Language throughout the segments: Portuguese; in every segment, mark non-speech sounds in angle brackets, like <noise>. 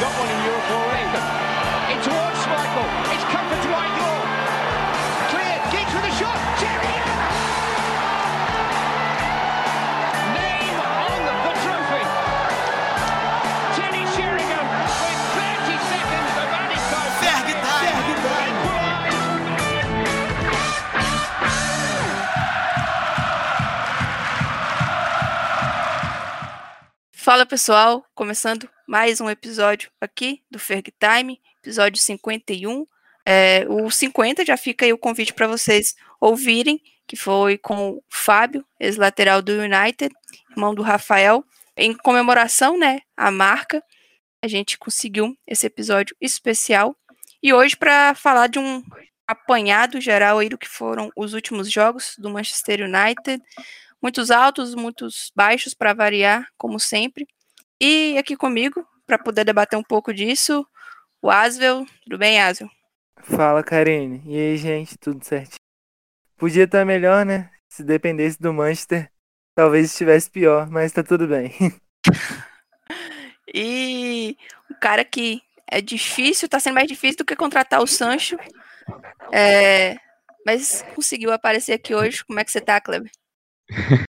got one in Europe already. In towards Schmeichel. It's come for Dwight York. Cleared. Geeks with a shot. Sheringham. Name on the trophy. Teddy Sheringham with 30 seconds of added time. Ferg Time. Equalised. Fala pessoal, começando mais um episódio aqui do Ferg Time, episódio 51. É, o 50 já fica aí o convite para vocês ouvirem, que foi com o Fábio, ex-lateral do United, irmão do Rafael, em comemoração, né, à marca. A gente conseguiu esse episódio especial. E hoje para falar de um apanhado geral aí do que foram os últimos jogos do Manchester United, muitos altos, muitos baixos para variar, como sempre. E aqui comigo, para poder debater um pouco disso, o Asvel. Tudo bem, Asvel? Fala, Karine. E aí, gente, tudo certinho? Podia estar melhor, né? Se dependesse do Manchester, talvez estivesse pior, mas tá tudo bem. <laughs> E o cara que é difícil, tá sendo mais difícil do que contratar o Sancho. É, mas conseguiu aparecer aqui hoje. Como é que você tá, Kleber? <laughs>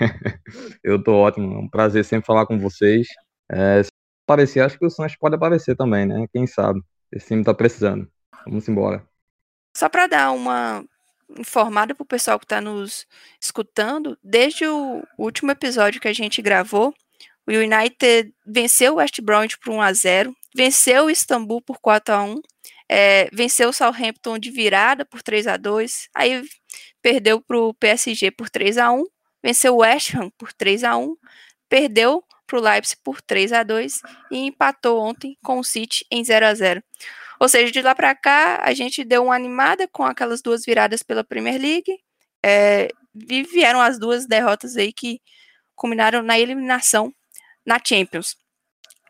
<laughs> Eu tô ótimo, é um prazer sempre falar com vocês. É, se aparecer, acho que o Santos pode aparecer também, né? Quem sabe? Esse time tá precisando. Vamos embora. Só para dar uma informada pro pessoal que está nos escutando, desde o último episódio que a gente gravou, o United venceu o West Bromwich por 1 a 0, venceu o Istambul por 4 a 1, é, venceu o Southampton de virada por 3 a 2, aí perdeu para o PSG por 3 a 1, venceu o West Ham por 3 a 1, perdeu para o Leipzig por 3 a 2 e empatou ontem com o City em 0 a 0. Ou seja, de lá para cá, a gente deu uma animada com aquelas duas viradas pela Premier League. É, e vieram as duas derrotas aí que culminaram na eliminação na Champions.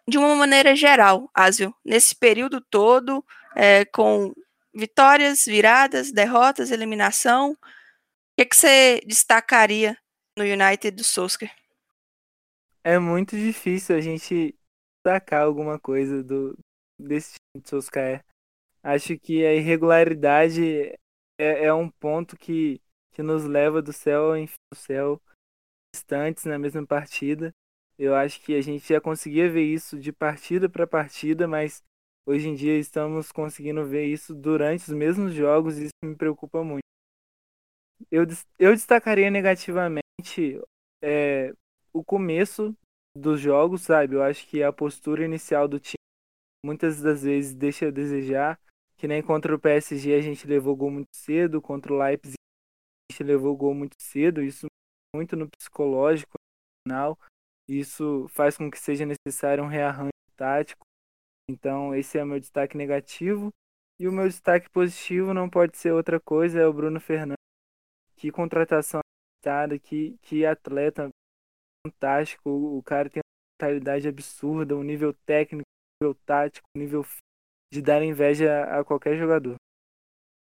De uma maneira geral, Asio, nesse período todo, é, com vitórias, viradas, derrotas, eliminação, o que, que você destacaria no United do Solskjaer? É muito difícil a gente destacar alguma coisa do desse time de Solskjaer. Acho que a irregularidade é, é um ponto que, que nos leva do céu ao céu instantes na mesma partida. Eu acho que a gente já conseguia ver isso de partida para partida, mas hoje em dia estamos conseguindo ver isso durante os mesmos jogos e isso me preocupa muito. Eu, eu destacaria negativamente é, o começo dos jogos, sabe? Eu acho que a postura inicial do time muitas das vezes deixa a desejar. Que nem contra o PSG a gente levou gol muito cedo, contra o Leipzig a gente levou gol muito cedo, isso muito no psicológico no final. Isso faz com que seja necessário um rearranjo tático. Então, esse é o meu destaque negativo. E o meu destaque positivo não pode ser outra coisa, é o Bruno Fernandes. Que contratação acertada, que, que atleta fantástico. O cara tem uma mentalidade absurda, um nível técnico, um nível tático, um nível de dar inveja a qualquer jogador.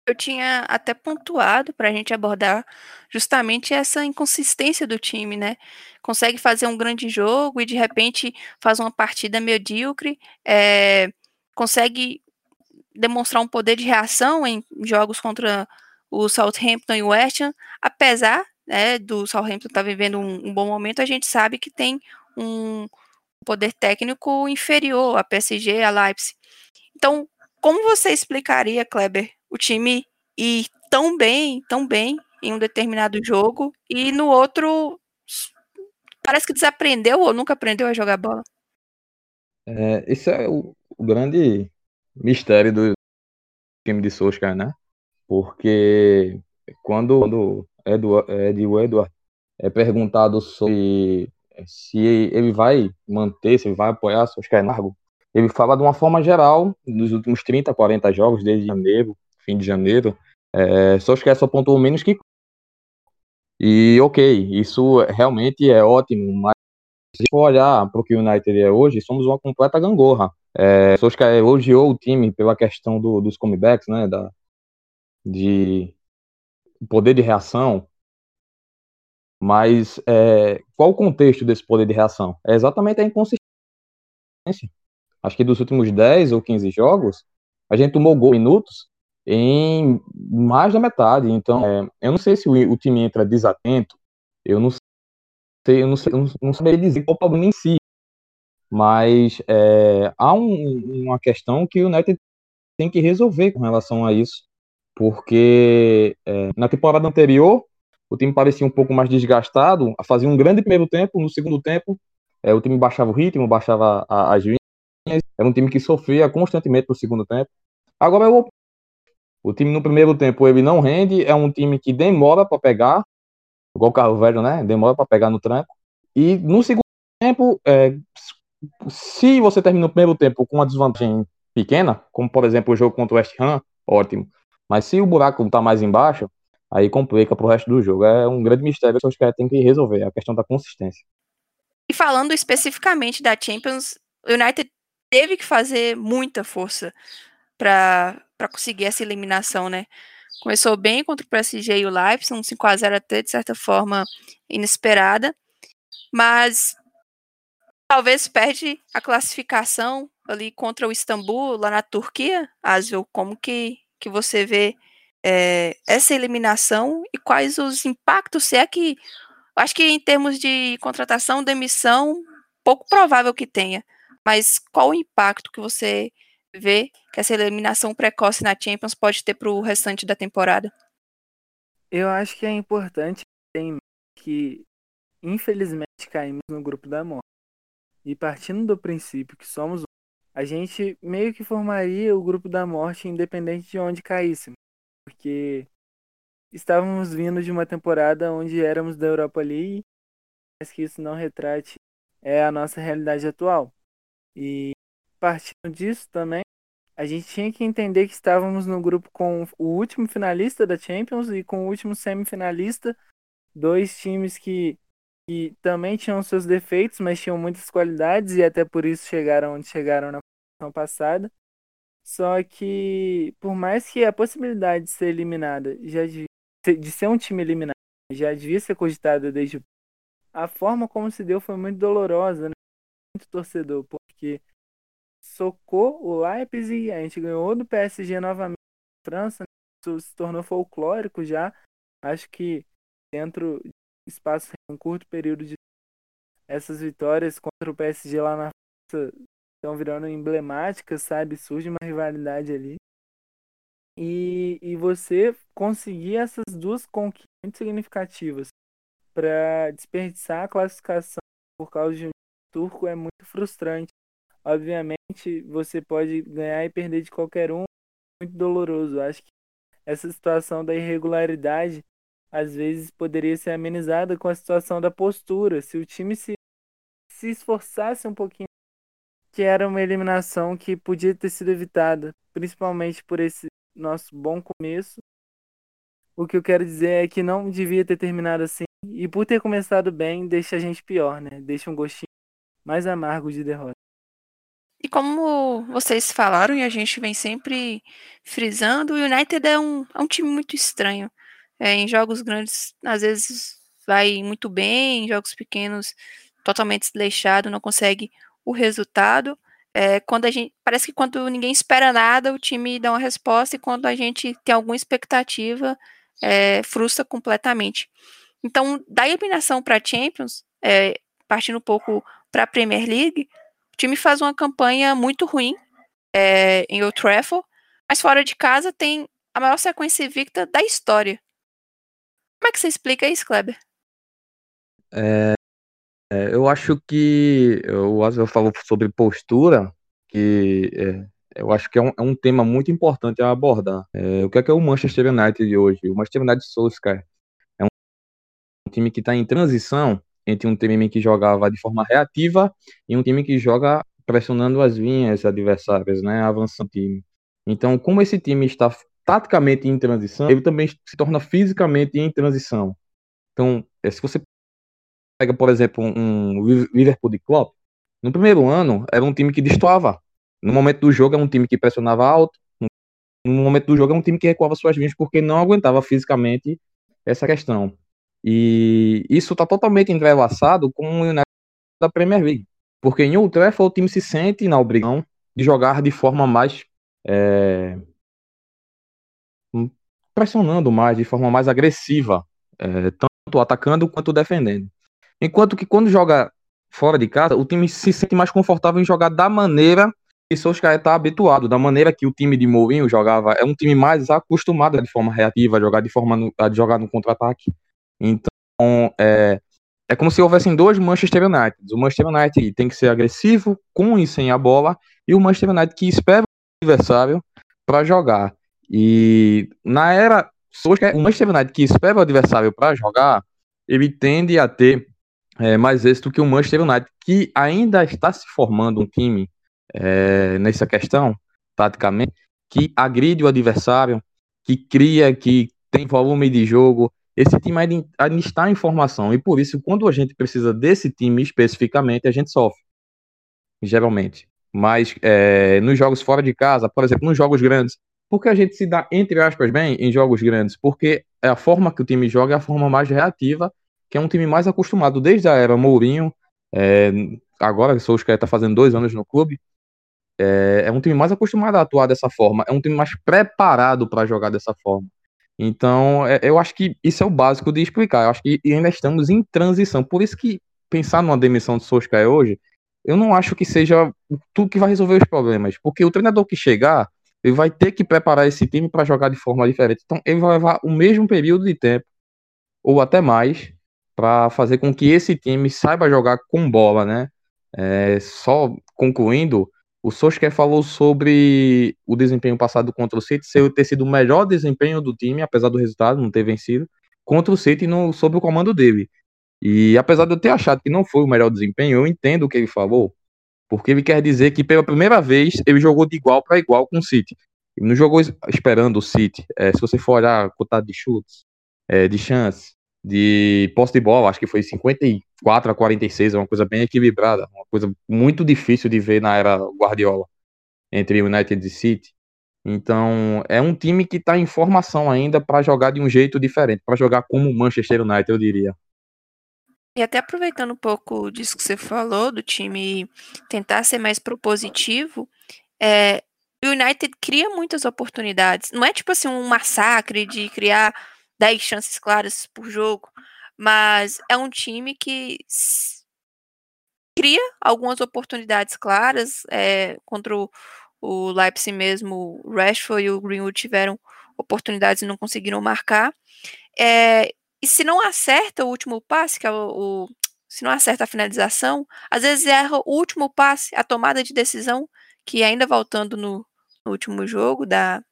Eu tinha até pontuado para a gente abordar justamente essa inconsistência do time, né? Consegue fazer um grande jogo e de repente faz uma partida medíocre, é, consegue demonstrar um poder de reação em jogos contra o Southampton e o West Ham, apesar né, do Southampton estar vivendo um, um bom momento, a gente sabe que tem um poder técnico inferior a PSG, a Leipzig. Então, como você explicaria, Kleber, o time ir tão bem, tão bem em um determinado jogo e no outro parece que desaprendeu ou nunca aprendeu a jogar bola? É, esse é o, o grande mistério do time de Solskjaer, né? Porque quando, quando Edward, Ed Edward é perguntado sobre se ele vai manter, se ele vai apoiar Solskjaer Nargo, ele fala de uma forma geral, dos últimos 30, 40 jogos, desde janeiro, fim de janeiro, é, Solskjaer só pontuou menos que e ok, isso realmente é ótimo, mas se for olhar para o que o United é hoje, somos uma completa gangorra. É, Solskjaer elogiou o time pela questão do, dos comebacks, né, da, de poder de reação, mas é, qual o contexto desse poder de reação? É exatamente a inconsistência. acho que dos últimos 10 ou 15 jogos, a gente tomou gol minutos em mais da metade. Então, é, eu não sei se o, o, time entra desatento, eu não sei, eu não sei, eu não saberia dizer qual o problema em si. Mas é, há um, uma questão que o United tem que resolver com relação a isso, porque é, na temporada anterior o time parecia um pouco mais desgastado, fazia um grande primeiro tempo, no segundo tempo é, o time baixava o ritmo, baixava a, as linhas, era um time que sofria constantemente no segundo tempo. Agora é o o time no primeiro tempo ele não rende, é um time que demora para pegar, igual o carro velho, né? Demora para pegar no tranco. E no segundo tempo, é, se você termina o primeiro tempo com uma desvantagem pequena, como por exemplo o jogo contra o West Ham, ótimo. Mas se o buraco está mais embaixo, aí complica para o resto do jogo. É um grande mistério que os caras têm que resolver, a questão da consistência. E falando especificamente da Champions, o United teve que fazer muita força para conseguir essa eliminação, né? Começou bem contra o PSG e o Leipzig, um 5x0 até de certa forma inesperada, mas talvez perde a classificação ali contra o Istambul, lá na Turquia. Asvel, como que, que você vê é, essa eliminação e quais os impactos, se é que acho que em termos de contratação, demissão, pouco provável que tenha, mas qual o impacto que você vê que essa eliminação precoce na Champions pode ter para o restante da temporada? Eu acho que é importante que, infelizmente, caímos no grupo da morte. E partindo do princípio que somos a gente meio que formaria o grupo da morte independente de onde caíssemos. Porque estávamos vindo de uma temporada onde éramos da Europa League, mas que isso não retrate é a nossa realidade atual. E partindo disso também, a gente tinha que entender que estávamos no grupo com o último finalista da Champions e com o último semifinalista, dois times que, que também tinham seus defeitos, mas tinham muitas qualidades e até por isso chegaram onde chegaram na passada. Só que, por mais que a possibilidade de ser eliminada já de, de ser um time eliminado já devia ser cogitada desde a forma como se deu foi muito dolorosa, né? muito torcedor, porque socou o Leipzig, a gente ganhou do PSG novamente na França, né? isso se tornou folclórico já. Acho que dentro espaço um curto período de essas vitórias contra o PSG lá na França estão virando emblemáticas, sabe? Surge uma rivalidade ali. E, e você conseguir essas duas conquistas muito significativas para desperdiçar a classificação por causa de um turco é muito frustrante. Obviamente, você pode ganhar e perder de qualquer um, muito doloroso. Acho que essa situação da irregularidade às vezes poderia ser amenizada com a situação da postura. Se o time se, se esforçasse um pouquinho que era uma eliminação que podia ter sido evitada, principalmente por esse nosso bom começo. O que eu quero dizer é que não devia ter terminado assim, e por ter começado bem, deixa a gente pior, né? Deixa um gostinho mais amargo de derrota. E como vocês falaram, e a gente vem sempre frisando, o United é um, é um time muito estranho. É, em jogos grandes, às vezes vai muito bem, em jogos pequenos, totalmente desleixado, não consegue o resultado. É, quando a gente parece que quando ninguém espera nada, o time dá uma resposta e quando a gente tem alguma expectativa, é, frustra completamente. Então, da eliminação para Champions, é, partindo um pouco para a Premier League, o time faz uma campanha muito ruim é, em Old Trafford, mas fora de casa tem a maior sequência invicta da história. Como é que você explica isso, Kleber? É, é, eu acho que o Asel falou sobre postura, que é, eu acho que é um, é um, tema muito importante a abordar. É, o que é, que é o Manchester United de hoje? O Manchester United Solskjaer é um, um time que está em transição entre um time que jogava de forma reativa e um time que joga pressionando as linhas adversárias, né, avançando o time. Então, como esse time está taticamente em transição, ele também se torna fisicamente em transição. Então, é, se você pega, por exemplo, um Liverpool de Klopp, no primeiro ano era um time que destoava. No momento do jogo é um time que pressionava alto. No momento do jogo é um time que recuava suas linhas porque não aguentava fisicamente essa questão. E isso está totalmente entrelaçado com o United da Premier League. Porque em Trafford o time se sente na obrigação de jogar de forma mais é, pressionando mais, de forma mais agressiva, é, tanto atacando quanto defendendo. Enquanto que quando joga fora de casa, o time se sente mais confortável em jogar da maneira que Solskjaer está habituado, da maneira que o time de Mourinho jogava. É um time mais acostumado de forma reativa, a jogar de forma no, a jogar no contra-ataque. Então, é, é como se houvessem dois Manchester United. O Manchester United tem que ser agressivo, com e sem a bola, e o Manchester United que espera o adversário para jogar. E na era o Manchester United que espera o adversário para jogar, ele tende a ter é, mais êxito que o Manchester United, que ainda está se formando um time é, nessa questão, taticamente, que agride o adversário, que cria, que tem volume de jogo. Esse time ainda, está em formação e por isso, quando a gente precisa desse time especificamente, a gente sofre, geralmente. Mas é, nos jogos fora de casa, por exemplo, nos jogos grandes, porque a gente se dá, entre aspas, bem em jogos grandes? Porque é a forma que o time joga é a forma mais reativa, que é um time mais acostumado desde a era Mourinho, é, agora que o está fazendo dois anos no clube, é, é, um time mais acostumado a atuar dessa forma, é um time mais preparado para jogar dessa forma. Então, é, eu acho que isso é o básico de explicar. Eu acho que ainda estamos em transição. Por isso que pensar numa demissão de Solskjaer hoje, eu não acho que seja tudo que vai resolver os problemas, porque o treinador que chegar ele vai ter que preparar esse time para jogar de forma diferente. Então, ele vai levar o mesmo período de tempo, ou até mais, para fazer com que esse time saiba jogar com bola, né? É, só concluindo, o Solskjaer falou sobre o desempenho passado contra o City ser, ter sido o melhor desempenho do time, apesar do resultado não ter vencido, contra o City no, sob o comando dele. E apesar de eu ter achado que não foi o melhor desempenho, eu entendo o que ele falou, porque ele quer dizer que pela primeira vez ele jogou de igual para igual com o City. Ele não jogou esperando o City. É, se você for olhar a cotada de chutes, é, de chance, de posse de bola, acho que foi 54 a 46, é uma coisa bem equilibrada, uma coisa muito difícil de ver na era Guardiola entre United e City. Então, é um time que está em formação ainda para jogar de um jeito diferente, para jogar como o Manchester United, eu diria. E até aproveitando um pouco disso que você falou, do time tentar ser mais propositivo, é, o United cria muitas oportunidades. Não é tipo assim um massacre de criar 10 chances claras por jogo, mas é um time que cria algumas oportunidades claras. É, contra o, o Leipzig mesmo, o Rashford e o Greenwood tiveram oportunidades e não conseguiram marcar. É, e se não acerta o último passe, que é o, o, se não acerta a finalização, às vezes erra o último passe, a tomada de decisão, que ainda voltando no, no último jogo da,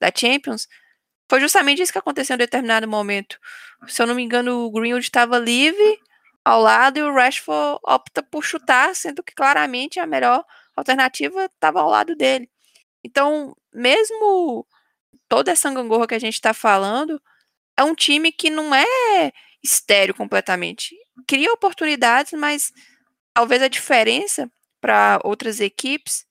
da Champions, foi justamente isso que aconteceu em determinado momento. Se eu não me engano, o Greenwood estava livre ao lado e o Rashford opta por chutar, sendo que claramente a melhor alternativa estava ao lado dele. Então, mesmo toda essa gangorra que a gente está falando, é um time que não é estéreo completamente. Cria oportunidades, mas talvez a diferença para outras equipes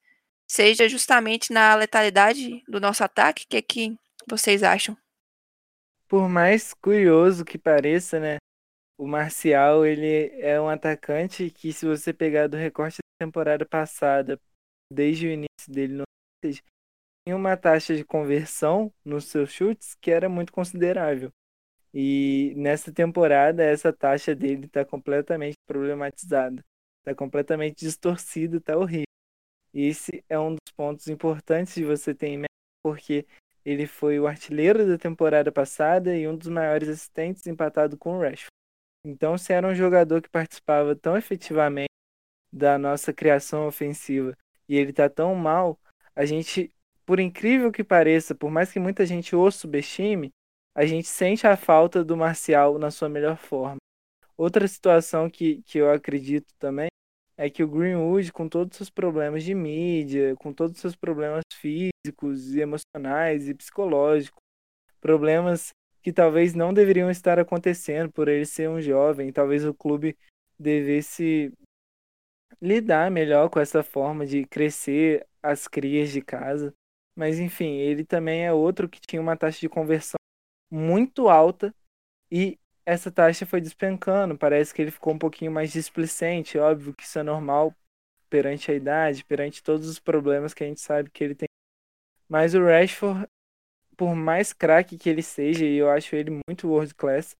seja justamente na letalidade do nosso ataque. O que é que vocês acham? Por mais curioso que pareça, né? O Marcial, ele é um atacante que se você pegar do recorte da temporada passada, desde o início dele no tinha uma taxa de conversão nos seus chutes que era muito considerável. E nessa temporada, essa taxa dele está completamente problematizada, está completamente distorcida, está horrível. E esse é um dos pontos importantes de você ter em mente, porque ele foi o artilheiro da temporada passada e um dos maiores assistentes empatado com o Rashford. Então, se era um jogador que participava tão efetivamente da nossa criação ofensiva e ele está tão mal, a gente por incrível que pareça, por mais que muita gente o subestime, a gente sente a falta do Marcial na sua melhor forma. Outra situação que, que eu acredito também é que o Greenwood, com todos os seus problemas de mídia, com todos os seus problemas físicos e emocionais e psicológicos, problemas que talvez não deveriam estar acontecendo por ele ser um jovem, talvez o clube devesse lidar melhor com essa forma de crescer as crias de casa. Mas enfim, ele também é outro que tinha uma taxa de conversão muito alta e essa taxa foi despencando. Parece que ele ficou um pouquinho mais displicente. Óbvio que isso é normal perante a idade, perante todos os problemas que a gente sabe que ele tem. Mas o Rashford, por mais craque que ele seja, e eu acho ele muito world class,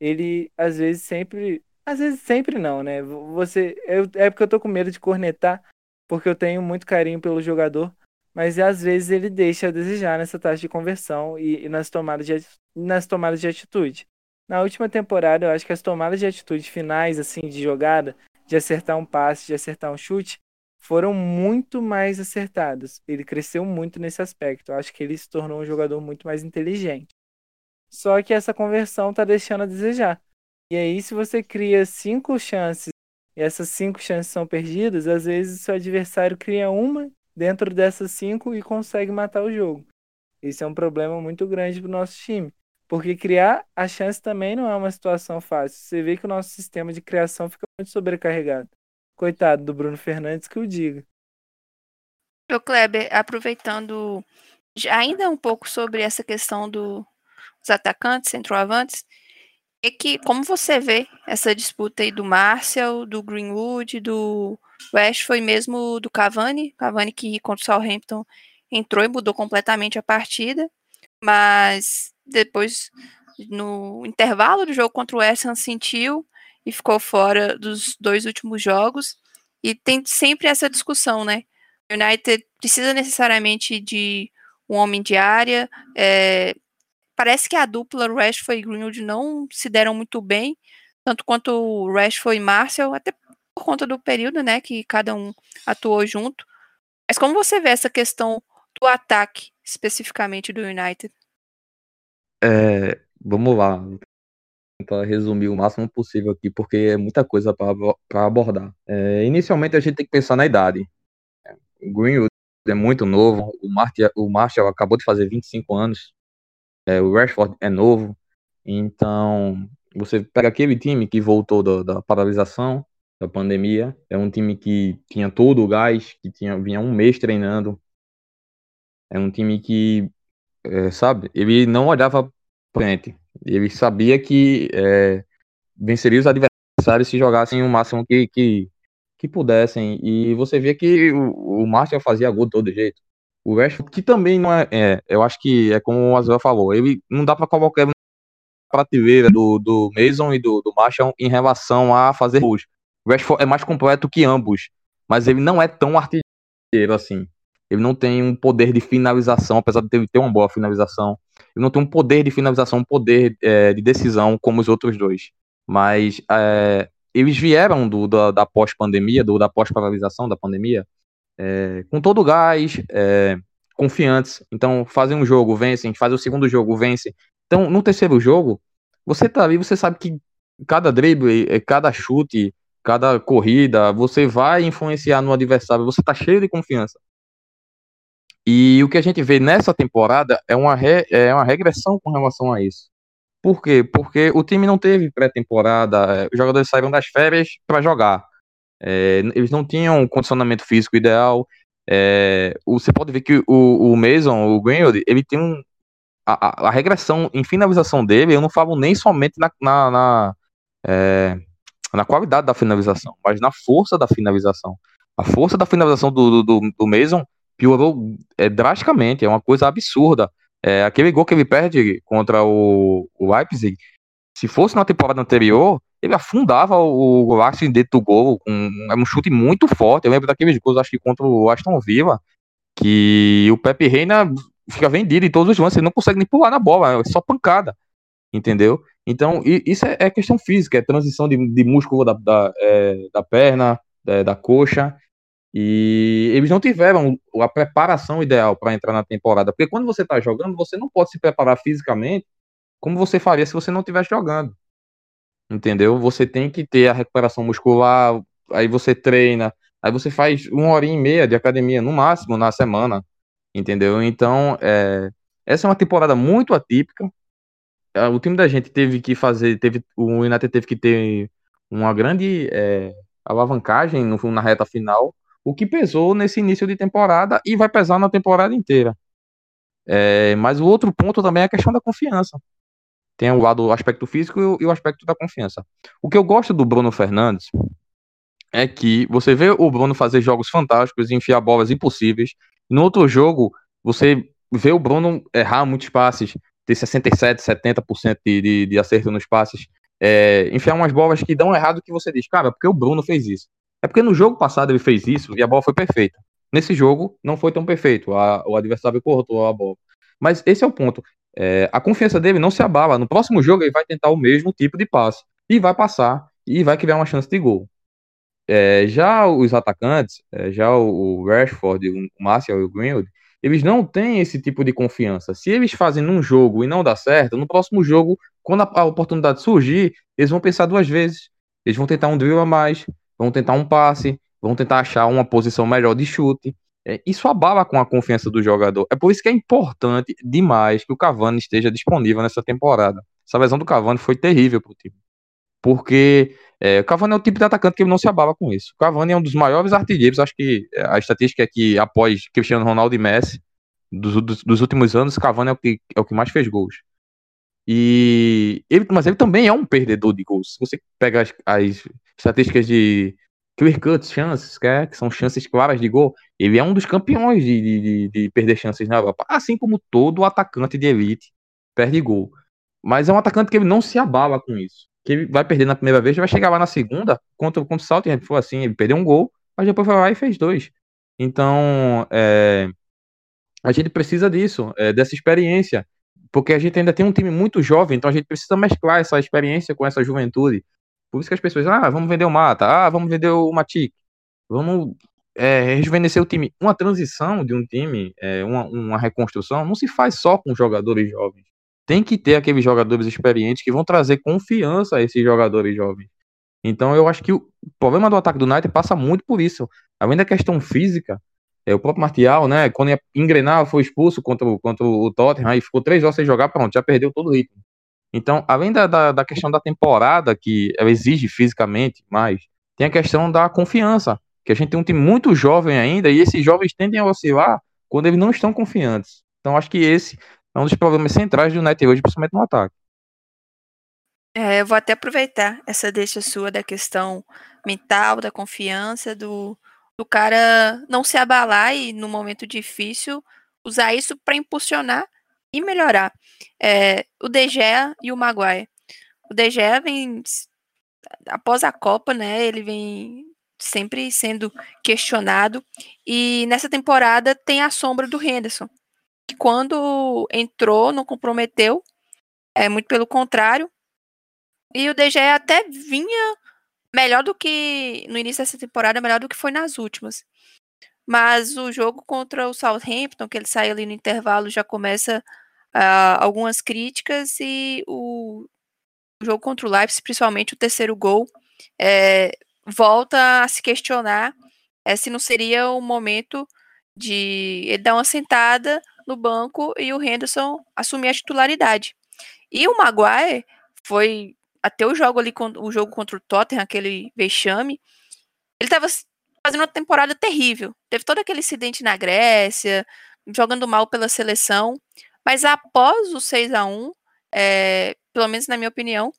ele às vezes sempre. Às vezes sempre não, né? Você. Eu, é porque eu tô com medo de cornetar, porque eu tenho muito carinho pelo jogador, mas às vezes ele deixa a desejar nessa taxa de conversão e, e nas, tomadas de, nas tomadas de atitude. Na última temporada, eu acho que as tomadas de atitude finais, assim, de jogada, de acertar um passe, de acertar um chute, foram muito mais acertadas. Ele cresceu muito nesse aspecto. Eu acho que ele se tornou um jogador muito mais inteligente. Só que essa conversão está deixando a desejar. E aí, se você cria cinco chances e essas cinco chances são perdidas, às vezes o seu adversário cria uma dentro dessas cinco e consegue matar o jogo. Isso é um problema muito grande para o nosso time. Porque criar a chance também não é uma situação fácil. Você vê que o nosso sistema de criação fica muito sobrecarregado. Coitado do Bruno Fernandes que o diga. O Kleber, aproveitando ainda um pouco sobre essa questão do, dos atacantes, centroavantes, é que como você vê essa disputa aí do Martial, do Greenwood, do West, foi mesmo do Cavani, Cavani que contra o Southampton entrou e mudou completamente a partida, mas depois no intervalo do jogo contra o West Ham sentiu e ficou fora dos dois últimos jogos. E tem sempre essa discussão, né? O United precisa necessariamente de um homem de área. É, parece que a dupla Rashford e Greenwood não se deram muito bem, tanto quanto o Rashford e Martial, até por conta do período, né, que cada um atuou junto. Mas como você vê essa questão do ataque, especificamente do United? É, vamos lá, tentar resumir o máximo possível aqui, porque é muita coisa para abordar. É, inicialmente, a gente tem que pensar na idade. O Greenwood é muito novo, o Martial, o Martial acabou de fazer 25 anos, é, o Rashford é novo, então você pega aquele time que voltou da paralisação, da pandemia, é um time que tinha todo o gás, que tinha, vinha um mês treinando, é um time que é, sabe? Ele não olhava frente. Ele sabia que é, venceria os adversários se jogassem o máximo que, que, que pudessem. E você via que o, o fazia gol de todo jeito. O Rashford, que também não é, é eu acho que é como o Azuel falou, ele não dá para colocar na prateleira do, do Mason e do, do Marshall em relação a fazer gols. O Rashford é mais completo que ambos, mas ele não é tão artilheiro assim. Ele não tem um poder de finalização, apesar de ter, uma boa finalização. Ele não tem um poder de finalização, um poder é, de decisão como os outros dois. Mas é, eles vieram do, da, da pós-pandemia, da pós-paralisação da pandemia, é, com todo o gás, é, confiantes. Então, fazem um jogo, vencem, fazem o segundo jogo, vencem. Então, no terceiro jogo, você tá ali, você sabe que cada drible, é, cada chute, cada corrida, você vai influenciar no adversário, você tá cheio de confiança. E o que a gente vê nessa temporada é uma, re, é uma regressão com relação a isso. Por quê? Porque o time não teve pré-temporada, é, os jogadores saíram das férias para jogar. É, eles não tinham um condicionamento físico ideal. É, você pode ver que o, o Mason, o Greenwood, ele tem um. A, a, regressão em finalização dele, eu não falo nem somente na, na, na, é, na qualidade da finalização, mas na força da finalização. A força da finalização do, do, do Mason piorou é, drasticamente, é uma coisa absurda. É, aquele gol que ele perde contra o, o Leipzig, se fosse na temporada anterior, ele afundava o, Leipzig dentro do gol, com um, um chute muito forte. Eu lembro daqueles gols, acho que contra o Aston Villa, que o Pepe Reina fica vendido em todos os lances, ele não consegue nem pular na bola, é só pancada, entendeu? Então, isso é, é questão física, é transição de, de músculo da, da, é, da perna, da, da coxa, e eles não tiveram a preparação ideal para entrar na temporada. Porque quando você está jogando, você não pode se preparar fisicamente como você faria se você não estivesse jogando. Entendeu? Você tem que ter a recuperação muscular, aí você treina, aí você faz uma hora e meia de academia no máximo na semana. Entendeu? Então, é, essa é uma temporada muito atípica. O time da gente teve que fazer, teve, o United teve que ter uma grande é, alavancagem no, na reta final o que pesou nesse início de temporada e vai pesar na temporada inteira. É, mas o outro ponto também é a questão da confiança. Tem o lado o aspecto físico e o, aspecto da confiança. O que eu gosto do Bruno Fernandes é que você vê o Bruno fazer jogos fantásticos, enfiar bolas impossíveis. No outro jogo, você vê o Bruno errar muitos passes, ter 67, 70% de, de, de acerto nos passes, é, enfiar umas bolas que dão errado que você diz, cara, porque o Bruno fez isso. É porque no jogo passado ele fez isso e a bola foi perfeita. Nesse jogo não foi tão perfeito, a, o adversário cortou a bola. Mas esse é o ponto. É, a confiança dele não se abala. No próximo jogo ele vai tentar o mesmo tipo de passe e vai passar e vai criar uma chance de gol. É, já os atacantes, é, já o, Rashford, o Martial e o Greenwood, eles não têm esse tipo de confiança. Se eles fazem num jogo e não dá certo, no próximo jogo, quando a, oportunidade surgir, eles vão pensar duas vezes. Eles vão tentar um drill a mais, vão tentar um passe, vão tentar achar uma posição melhor de chute. É, isso abala com a confiança do jogador. É por isso que é importante demais que o Cavani esteja disponível nessa temporada. Essa lesão do Cavani foi terrível para o time. Porque é, Cavani é o tipo de atacante que não se abala com isso. Cavani é um dos maiores artilheiros. Acho que é, a estatística é que após Cristiano Ronaldo e Messi, dos, dos, dos últimos anos, Cavani é o, que, é o que mais fez gols. E ele, mas ele também é um perdedor de gols. Se você pega as, as estatísticas de clear cuts, chances, que, é, que, são chances claras de gol, ele é um dos campeões de, de, de, perder chances na Europa. Assim como todo atacante de elite perde gol. Mas é um atacante que ele não se abala com isso. Que vai perder na primeira vez, vai chegar lá na segunda, contra, contra o Salto, foi assim, ele perdeu um gol, mas depois foi lá e fez dois. Então, é, a gente precisa disso, é, dessa experiência, porque a gente ainda tem um time muito jovem, então a gente precisa mesclar essa experiência com essa juventude. Por isso que as pessoas, ah, vamos vender o Mata, ah, vamos vender o Matic, vamos é, rejuvenescer o time. Uma transição de um time, é, uma, uma reconstrução, não se faz só com jogadores jovens. Tem que ter aqueles jogadores experientes que vão trazer confiança a esses jogadores jovens. Então eu acho que o problema do ataque do United passa muito por isso. Além da questão física, é, o próprio Martial, né, quando ia engrenar, foi expulso contra, contra o Tottenham e ficou três horas sem jogar, pronto, já perdeu todo o ritmo. Então, além da, da, da, questão da temporada, que ela exige fisicamente mais, tem a questão da confiança, que a gente tem um time muito jovem ainda, e esses jovens tendem a oscilar quando eles não estão confiantes. Então, acho que esse é um dos problemas centrais do United hoje, principalmente no ataque. É, eu vou até aproveitar essa deixa sua da questão mental, da confiança, do, do cara não se abalar e, no momento difícil, usar isso para impulsionar e melhorar. É, o De e o Maguire. O De vem, após a Copa, né, ele vem sempre sendo questionado, e nessa temporada tem a sombra do Henderson, que quando entrou não comprometeu, é muito pelo contrário, e o Gea até vinha melhor do que no início dessa temporada, melhor do que foi nas últimas. Mas o jogo contra o Southampton, que ele sai ali no intervalo, já começa uh, algumas críticas e o, o, jogo contra o Leipzig, principalmente o terceiro gol, é, volta a se questionar é, se não seria o momento de ele dar uma sentada no banco e o Henderson assumir a titularidade. E o Maguire foi até o jogo ali, o jogo contra o Tottenham, aquele vexame, ele estava fazendo uma temporada terrível. Teve todo aquele incidente na Grécia, jogando mal pela seleção, mas após o 6 a 1 é, pelo menos na minha opinião,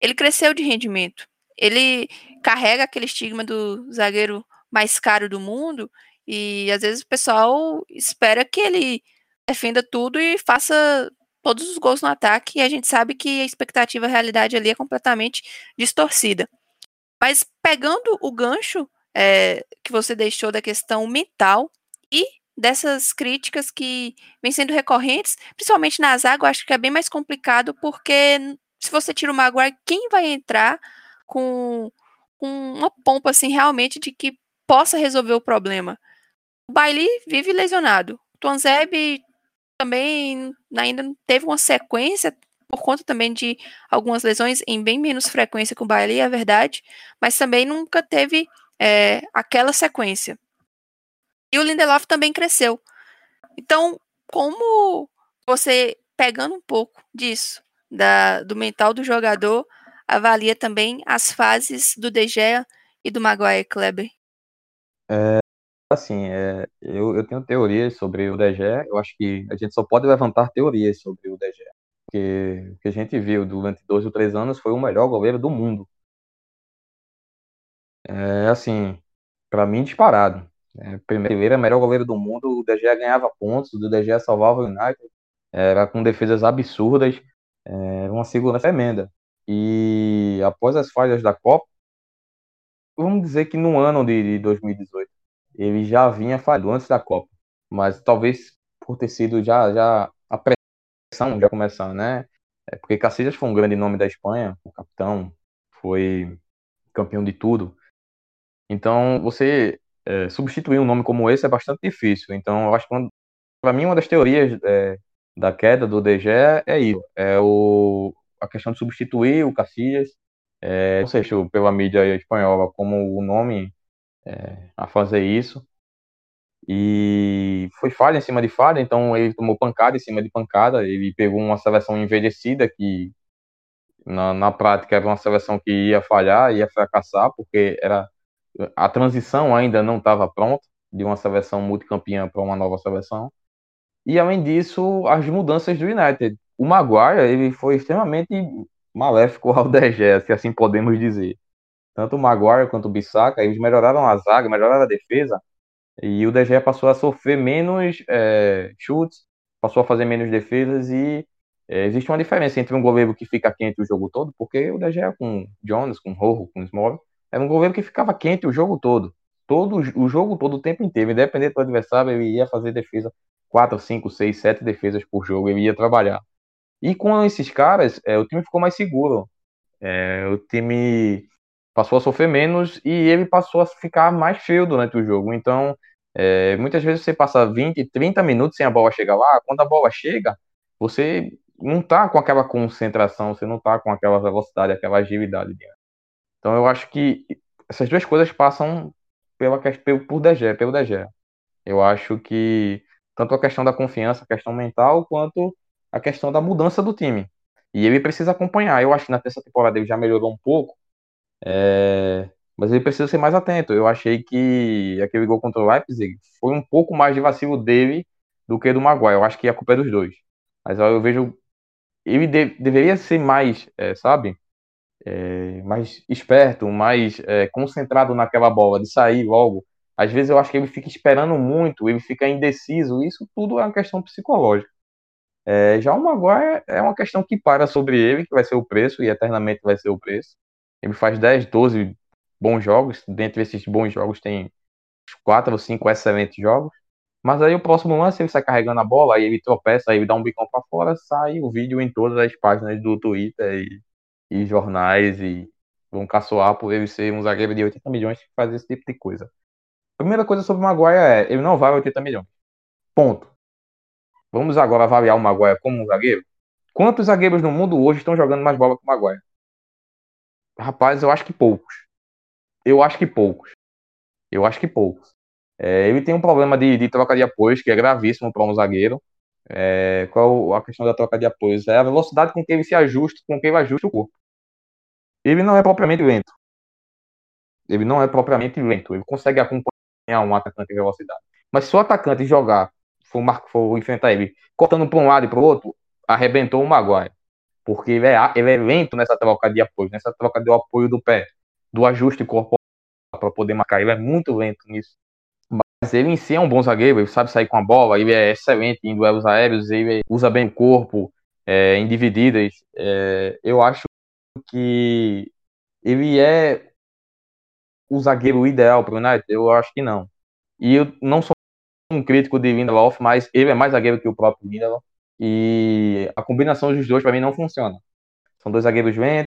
ele cresceu de rendimento. Ele carrega aquele estigma do zagueiro mais caro do mundo e às vezes o pessoal espera que ele defenda tudo e faça todos os gols no ataque e a gente sabe que a expectativa a realidade ali é completamente distorcida. Mas pegando o gancho é, que você deixou da questão mental e dessas críticas que vêm sendo recorrentes, principalmente na zaga, eu acho que é bem mais complicado, porque se você tira o Maguire, quem vai entrar com, com uma pompa assim realmente de que possa resolver o problema? O Bailey vive lesionado. O Tuanzeb também ainda teve uma sequência por conta também de algumas lesões em bem menos frequência que o Bailey, é verdade, mas também nunca teve é, aquela sequência. E o Lindelof também cresceu. Então, como você, pegando um pouco disso, da, do mental do jogador, avalia também as fases do De Gea e do Maguire Kleber? É, assim, é, eu, eu tenho teorias sobre o De Gea, eu acho que a gente só pode levantar teorias sobre o De Gea, porque o que a gente viu durante dois ou três anos foi o melhor goleiro do mundo é assim, para mim disparado. É, primeiro, é melhor goleiro do mundo, o De Gea ganhava pontos, o De Gea salvava o United, era com defesas absurdas, era uma segurança tremenda. E após as falhas da Copa, vamos dizer que no ano de 2018, ele já vinha falhando antes da Copa, mas talvez por ter sido já, já a pressão já começando, né? É porque Casillas foi um grande nome da Espanha, o capitão, foi campeão de tudo. Então, você é, substituir um nome como esse é bastante difícil. Então, eu acho que para mim uma das teorias é, da queda do DG é isso, é o, a questão de substituir o Casillas, é, não sei se pela mídia espanhola como o nome é, a fazer isso. E foi falha em cima de falha, então ele tomou pancada em cima de pancada. Ele pegou uma seleção envelhecida que, na, na prática, era uma seleção que ia falhar, ia fracassar, porque era a transição ainda não estava pronta de uma seleção multicampeã para uma nova seleção. E além disso, as mudanças do United. O Maguire ele foi extremamente maléfico ao <laughs> Gea, se assim podemos dizer. Tanto o Maguire quanto o Bissaka, eles melhoraram a zaga, melhoraram a defesa, e o De Gea passou a sofrer menos é, chutes, passou a fazer menos defesas e é, existe uma diferença entre um goleiro que fica quente o jogo todo, porque o De Gea com Jones, com Rojo, com Small, era um goleiro que ficava quente o jogo todo. Todo o jogo todo, o tempo inteiro, independente do adversário, ele ia fazer defesa 4, 5, 6, 7 defesas por jogo, ele ia trabalhar. E com esses caras, é, o time ficou mais seguro. É, o time passou a sofrer menos e ele passou a ficar mais feio durante o jogo. Então, é, muitas vezes você passa 20, 30 minutos sem a bola chegar lá. Quando a bola chega, você não tá com aquela concentração, você não tá com aquela velocidade, aquela agilidade. Então, eu acho que essas duas coisas passam pela, pelo, por DG, pelo DG. Eu acho que tanto a questão da confiança, a questão mental, quanto a questão da mudança do time. E ele precisa acompanhar. Eu acho que na terceira temporada ele já melhorou um pouco, é... mas ele precisa ser mais atento. Eu achei que aquele gol contra o Leipzig foi um pouco mais de vacilo dele do que do Maguire. Eu acho que a culpa é dos dois. Mas eu vejo. Ele de... deveria ser mais, é, sabe? É... mais esperto, mais é, concentrado naquela bola, de sair logo. Às vezes eu acho que ele fica esperando muito, ele fica indeciso. Isso tudo é uma questão psicológica. É, já o Maguire é uma questão que para sobre ele, que vai ser o preço, e eternamente vai ser o preço. Ele faz 10, 12 bons jogos, dentre esses bons jogos tem 4 ou 5 excelentes jogos. Mas aí o próximo lance ele sai carregando a bola, aí ele tropeça, aí ele dá um bicão para fora, sai o vídeo em todas as páginas do Twitter e, e jornais e vão caçoar por ele ser um zagueiro de 80 milhões que faz esse tipo de coisa. A primeira coisa sobre o Maguire é, ele não vale 80 milhões. Ponto. Vamos agora avaliar o Maguire como um zagueiro? Quantos zagueiros no mundo hoje estão jogando mais bola que o Maguire? Rapaz, eu acho que poucos. Eu acho que poucos. Eu acho que poucos. É, ele tem um problema de, de, troca de apoios que é gravíssimo para um zagueiro. É, qual a questão da troca de apoios? É a velocidade com que ele se ajusta, com que ele ajusta o corpo. Ele não é propriamente lento. Ele não é propriamente lento. Ele consegue acompanhar um atacante em velocidade. Mas se o atacante jogar for, for enfrentar ele cortando para um lado e para o outro, arrebentou o Maguire. Porque ele é, ele é lento nessa troca de apoio, nessa troca de apoio do pé, do ajuste corporal para poder marcar. Ele é muito lento nisso. Mas ele em si é um bom zagueiro, ele sabe sair com a bola, ele é excelente em duelos aéreos, ele usa bem o corpo, é, em divididas. É, eu acho que ele é o zagueiro ideal para o United? Eu acho que não. E eu não sou um crítico de Lindelof, mas ele é mais zagueiro que o próprio Lindelof. E a combinação dos dois, para mim, não funciona. São dois zagueiros lentos.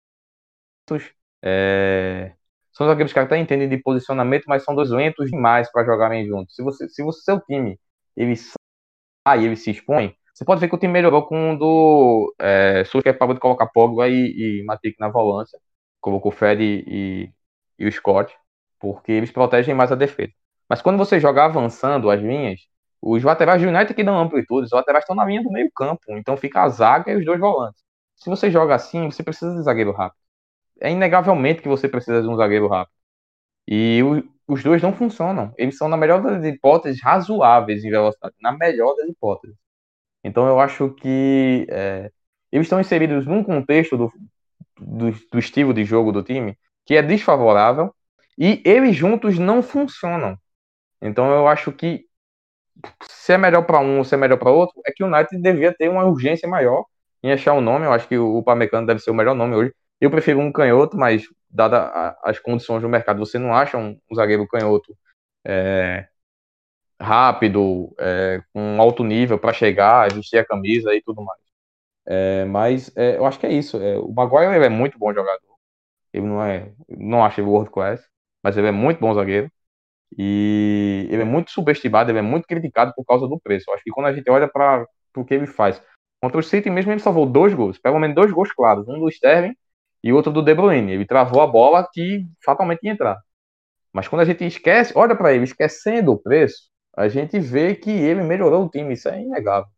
É... São zagueiros que até entendem de posicionamento, mas são dois lentos demais para jogarem juntos. Se você, se o seu time ele sai, ele se expõe, você pode ver que o time melhorou com o do é, Solskjaer parou de colocar Pogba e, e Matic na volância. Colocou o Fred e, e o Scott, porque eles protegem mais a defesa. Mas quando você joga avançando as linhas, os laterais do United que dão amplitude, os laterais estão na linha do meio campo, então fica a zaga e os dois volantes. Se você joga assim, você precisa de zagueiro rápido. É inegavelmente que você precisa de um zagueiro rápido. E o, os dois não funcionam. Eles são, na melhor das hipóteses, razoáveis em velocidade. Na melhor das hipóteses. Então eu acho que é, eles estão inseridos num contexto do, do, do estilo de jogo do time que é desfavorável E eles juntos não funcionam. Então eu acho que se é melhor para um se é melhor para outro, é que o United devia ter uma urgência maior em achar um nome. Eu acho que o Pamecano deve ser o melhor nome hoje. Eu prefiro um canhoto, mas dada as condições do mercado, você não acha um, zagueiro canhoto é, rápido, é, com alto nível para chegar, vestir a camisa e tudo mais. É, mas é, eu acho que é isso. É, o Maguire é muito bom jogador. Ele não é, não acho ele world class, mas ele é muito bom zagueiro. E ele é muito subestimado, ele é muito criticado por causa do preço. Acho que quando a gente olha para o que ele faz, contra o City mesmo ele salvou dois gols, pelo menos dois gols claros, um do Sterling e outro do De Bruyne. Ele travou a bola que fatalmente ia entrar. Mas quando a gente esquece, olha para ele, esquecendo o preço, a gente vê que ele melhorou o time, isso é inegável.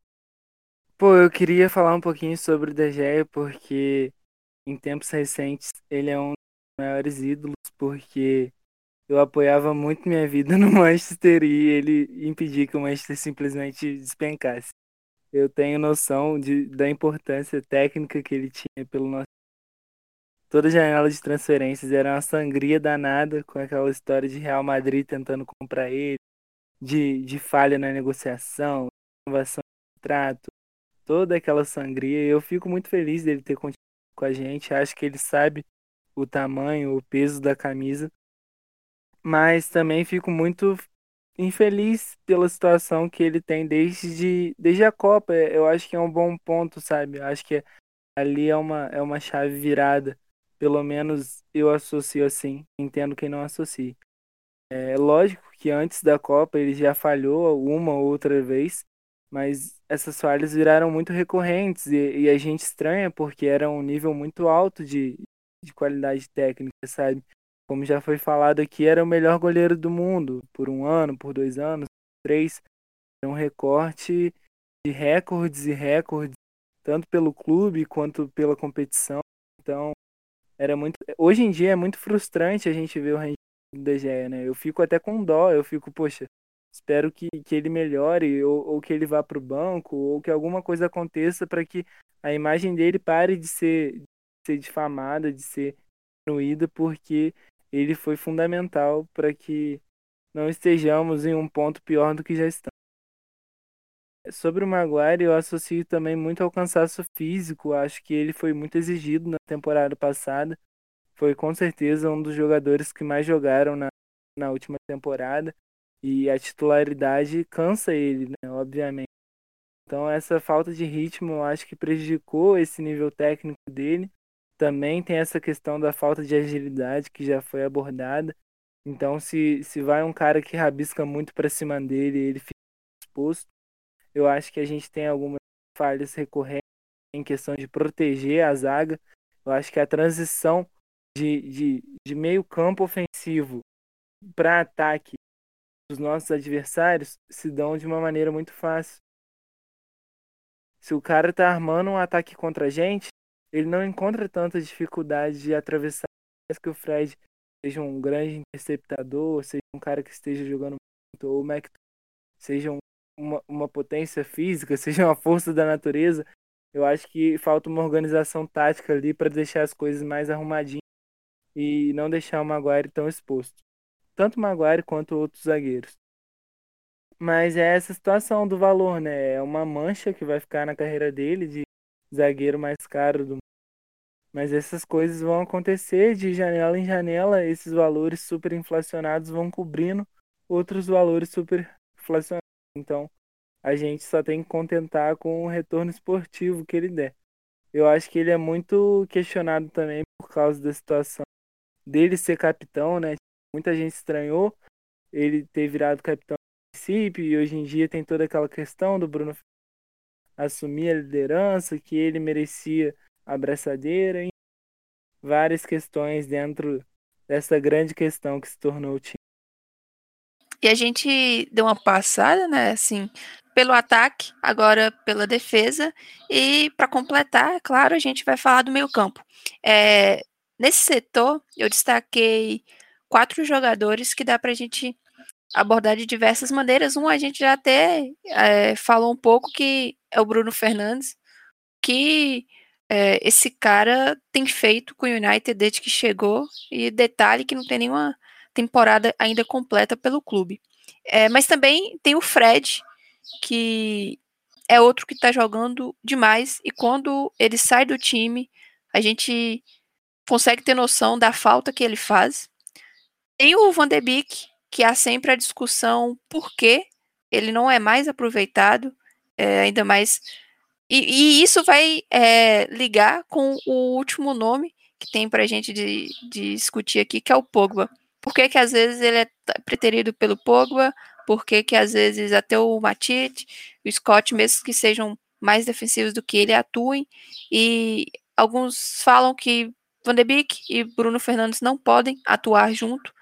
Pô, eu queria falar um pouquinho sobre o De Gea, porque em tempos recentes ele é um dos maiores ídolos, porque eu apoiava muito minha vida <laughs> no Manchester e ele impedia que o Manchester simplesmente despencasse. Eu tenho noção de, da importância técnica que ele tinha pelo nosso. Toda janela de transferências era uma sangria danada com aquela história de Real Madrid tentando comprar ele, de, de falha na negociação, inovação de contrato, toda aquela sangria. Eu fico muito feliz dele ter continuado com a gente. Acho que ele sabe o tamanho, o peso da camisa mas também fico muito infeliz pela situação que ele tem desde, desde a Copa. Eu acho que é um bom ponto, sabe? Eu acho que ali é uma, é uma chave virada. Pelo menos eu associo assim. Entendo quem não associa. É lógico que antes da Copa ele já falhou uma ou outra vez, mas essas falhas viraram muito recorrentes e, e a gente estranha porque era um nível muito alto de, de qualidade técnica, sabe? Como já foi falado aqui, era o melhor goleiro do mundo por um ano, por dois anos, três. É um recorte de recordes e recordes, tanto pelo clube quanto pela competição. Então, era muito. Hoje em dia é muito frustrante a gente ver o rendimento do DGE, né? Eu fico até com dó, eu fico, poxa, espero que, que ele melhore, ou, ou que ele vá para o banco, ou que alguma coisa aconteça para que a imagem dele pare de ser, de ser difamada, de ser diminuída, porque ele foi fundamental para que não estejamos em um ponto pior do que já estamos. Sobre o Maguire, eu associo também muito ao cansaço físico. Acho que ele foi muito exigido na temporada passada. Foi com certeza um dos jogadores que mais jogaram na, na última temporada. E a titularidade cansa ele, né? Obviamente. Então, essa falta de ritmo eu acho que prejudicou esse nível técnico dele. Também tem essa questão da falta de agilidade que já foi abordada. Então, se, se vai um cara que rabisca muito para cima dele, ele fica exposto. Eu acho que a gente tem algumas falhas recorrentes em questão de proteger a zaga. Eu acho que a transição de, de, de meio campo ofensivo para ataque dos nossos adversários se dão de uma maneira muito fácil. Se o cara tá armando um ataque contra a gente, ele não encontra tanta dificuldade de atravessar que o Fred seja um grande interceptador, seja um cara que esteja jogando muito, ou o Mac seja um, uma, uma potência física, <laughs> seja uma força da natureza. Eu acho que falta uma organização tática ali para deixar as coisas mais arrumadinhas e não deixar o Maguire tão exposto. Tanto o Maguire quanto outros zagueiros. Mas é essa situação do valor, né? É uma mancha que vai ficar na carreira dele de zagueiro mais caro do mas essas coisas vão acontecer de janela em janela, esses valores super inflacionados vão cobrindo outros valores super inflacionados. Então, a gente só tem que contentar com o retorno esportivo que ele der. Eu acho que ele é muito questionado também por causa da situação dele ser capitão, né? Muita gente estranhou ele ter virado capitão do princípio e hoje em dia tem toda aquela questão do Bruno assumir a liderança, que ele merecia abraçadeira, em várias questões dentro dessa grande questão que se tornou o time. E a gente deu uma passada, né, assim, pelo ataque, agora pela defesa, e para completar, é claro, a gente vai falar do meio campo. É, nesse setor, eu destaquei quatro jogadores que dá para a gente abordar de diversas maneiras. Um a gente já até é, falou um pouco que é o Bruno Fernandes, que é, esse cara tem feito com o United desde que chegou. E detalhe que não tem nenhuma temporada ainda completa pelo clube. É, mas também tem o Fred, que é outro que está jogando demais, e quando ele sai do time, a gente consegue ter noção da falta que ele faz. Tem o Van de Beek, que há sempre a discussão por que ele não é mais aproveitado, é, ainda mais. E, e isso vai é, ligar com o último nome que tem para a gente de, de, discutir aqui, que é o Pogba. Por que, que às vezes ele é preterido pelo Pogba? Por que, que às vezes até o Matite, o Scott, mesmo que sejam mais defensivos do que ele, atuem? E alguns falam que Van de Beek e Bruno Fernandes não podem atuar junto,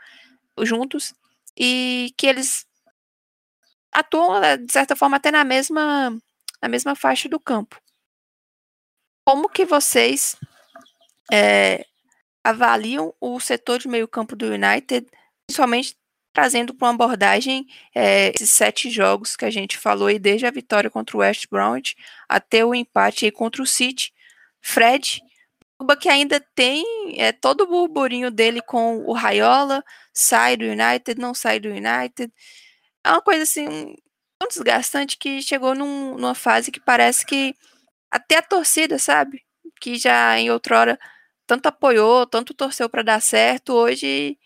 juntos e que eles atuam né, de certa forma até na mesma na mesma faixa do campo. Como que vocês é, avaliam o setor de meio campo do United, principalmente trazendo para uma abordagem é, esses sete jogos que a gente falou aí, desde a vitória contra o West Bromwich até o empate aí contra o City. Fred que ainda tem é, todo o burburinho dele com o Raiola, sai do United, não sai do United. É uma coisa assim, tão desgastante que chegou num, numa fase que parece que até a torcida, sabe? Que já em outrora tanto apoiou, tanto torceu para dar certo, hoje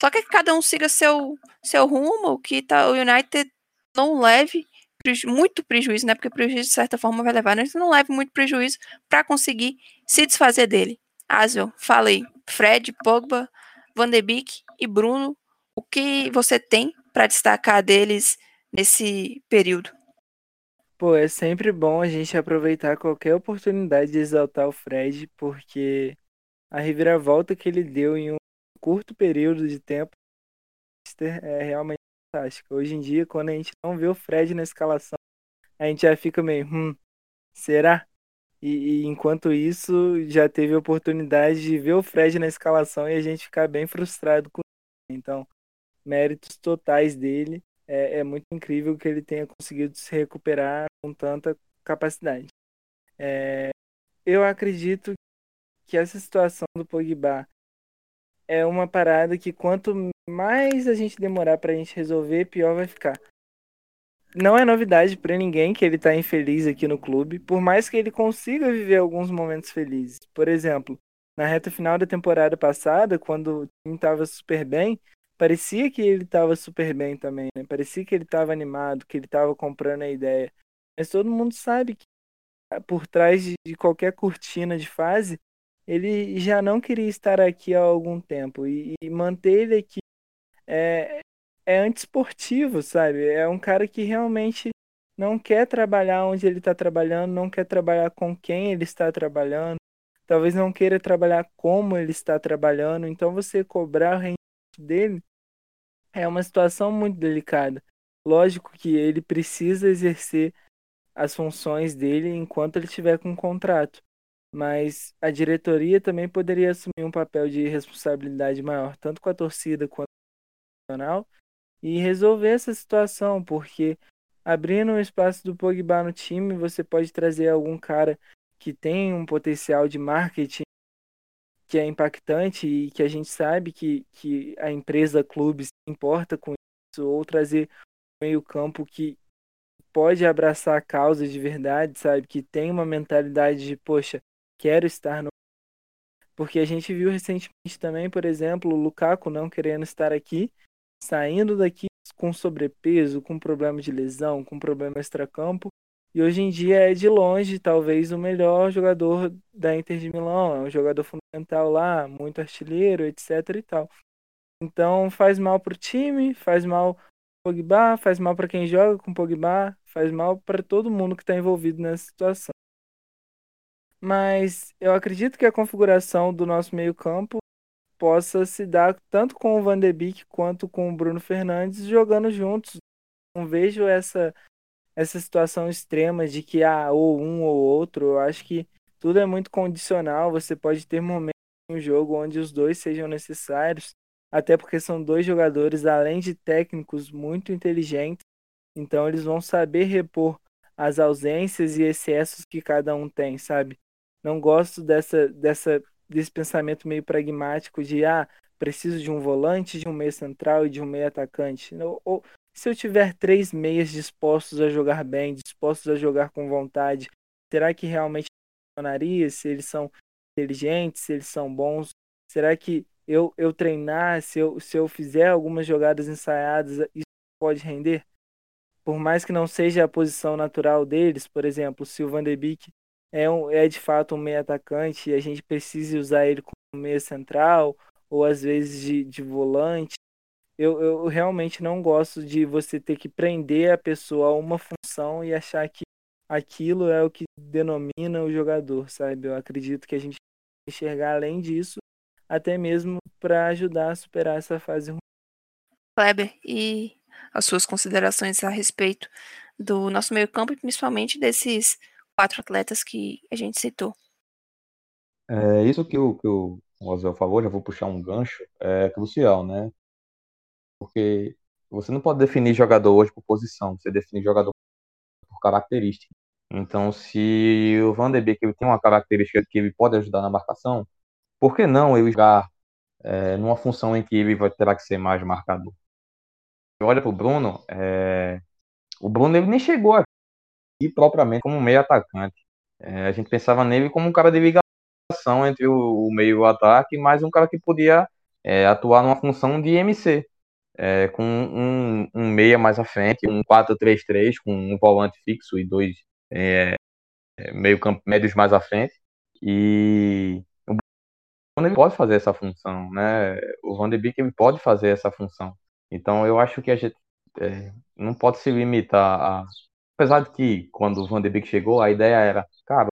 só que cada um siga seu, seu rumo, que tá, o United não leve preju muito prejuízo, né? Porque prejuízo de certa forma vai levar, mas não leve muito prejuízo para conseguir se desfazer dele. Aswell, falei, Fred, Pogba, Van de Beek e Bruno, o que você tem para destacar deles nesse período? Pô, é sempre bom a gente aproveitar qualquer oportunidade de exaltar o Fred, porque a reviravolta que ele deu em um curto período de tempo é realmente fantástica. Hoje em dia, quando a gente não vê o Fred na escalação, a gente já fica meio, hum, será? E, e, enquanto isso, já teve oportunidade de ver o Fred na escalação e a gente ficar bem frustrado com ele. Então, méritos totais dele. É, é muito incrível que ele tenha conseguido se recuperar com tanta capacidade. É, eu acredito que essa situação do Pogba é uma parada que quanto mais a gente demorar pra gente resolver, pior vai ficar. Não é novidade para ninguém que ele tá infeliz aqui no clube, por mais que ele consiga viver alguns momentos felizes. Por exemplo, na reta final da temporada passada, quando o time tava super bem, parecia que ele tava super bem também, né? Parecia que ele tava animado, que ele tava comprando a ideia. Mas todo mundo sabe que por trás de qualquer cortina de fase ele já não queria estar aqui há algum tempo e, e manter ele aqui é, é antiesportivo, sabe? É um cara que realmente não quer trabalhar onde ele está trabalhando, não quer trabalhar com quem ele está trabalhando, talvez não queira trabalhar como ele está trabalhando. Então, você cobrar o rendimento dele é uma situação muito delicada. Lógico que ele precisa exercer as funções dele enquanto ele estiver com um contrato mas a diretoria também poderia assumir um papel de responsabilidade maior, tanto com a torcida quanto com o nacional, e resolver essa situação, porque abrindo um espaço do Pogba no time, você pode trazer algum cara que tem um potencial de marketing que é impactante e que a gente sabe que, que a empresa clube se importa com isso, ou trazer um meio campo que pode abraçar a causa de verdade, sabe? Que tem uma mentalidade de, poxa, quero estar no. Porque a gente viu recentemente também, por exemplo, o Lukaku não querendo estar aqui, saindo daqui com sobrepeso, com problema de lesão, com problema extracampo. E hoje em dia é de longe, talvez, o melhor jogador da Inter de Milão. É um jogador fundamental lá, muito artilheiro, etc e tal. Então faz mal pro time, faz mal Pogba, faz mal para quem joga com Pogba, faz mal para todo mundo que está envolvido nessa situação mas eu acredito que a configuração do nosso meio-campo possa se dar tanto com o Van de Beek quanto com o Bruno Fernandes jogando juntos. Não vejo essa essa situação extrema de que ah, ou um ou outro. Eu acho que tudo é muito condicional. Você pode ter momentos no jogo onde os dois sejam necessários, até porque são dois jogadores, além de técnicos, muito inteligentes. Então eles vão saber repor as ausências e excessos que cada um tem, sabe? Não gosto dessa, dessa, desse pensamento meio pragmático de, ah, preciso de um volante, de um meia central e de um meia atacante. Ou, ou se eu tiver três meias dispostos a jogar bem, dispostos a jogar com vontade, será que realmente funcionaria? Se eles são inteligentes, se eles são bons? Será que eu, eu treinar, se eu, se eu fizer algumas jogadas ensaiadas, isso pode render? Por mais que não seja a posição natural deles, por exemplo, se o Van de Beek é, um, é de fato um meio atacante e a gente precisa usar ele como meia central ou às vezes de, de volante, eu, eu realmente não gosto de você ter que prender a pessoa a uma função e achar que aquilo é o que denomina o jogador, sabe? Eu acredito que a gente enxergar além disso até mesmo para ajudar a superar essa fase ruim. Kleber, e as suas considerações a respeito do nosso meio-campo e principalmente desses quatro atletas que a gente citou. É, isso que o, que o Oswell falou, já vou puxar um gancho, é crucial, né? Porque você não pode definir jogador hoje por posição, você define jogador por característica. Então, se o Van de Beek tem uma característica que ele pode ajudar na marcação, por que não ele jogar é, numa função em que ele vai terá que ser mais marcador? Olha para o Bruno, é, o Bruno ele nem chegou aqui propriamente como meio atacante. É, a gente pensava nele como um cara de ligação entre o, o meio e o ataque, mais um cara que podia é, atuar numa função de MC. É, com um, um, meia mais à frente, um 4-3-3, com um volante fixo e dois é, meio campo, médios mais à frente. E ele pode fazer essa função, né? O Van pode fazer essa função. Então eu acho que a gente é, não pode se limitar a. Apesar de que quando o Van chegou, a ideia era, cara,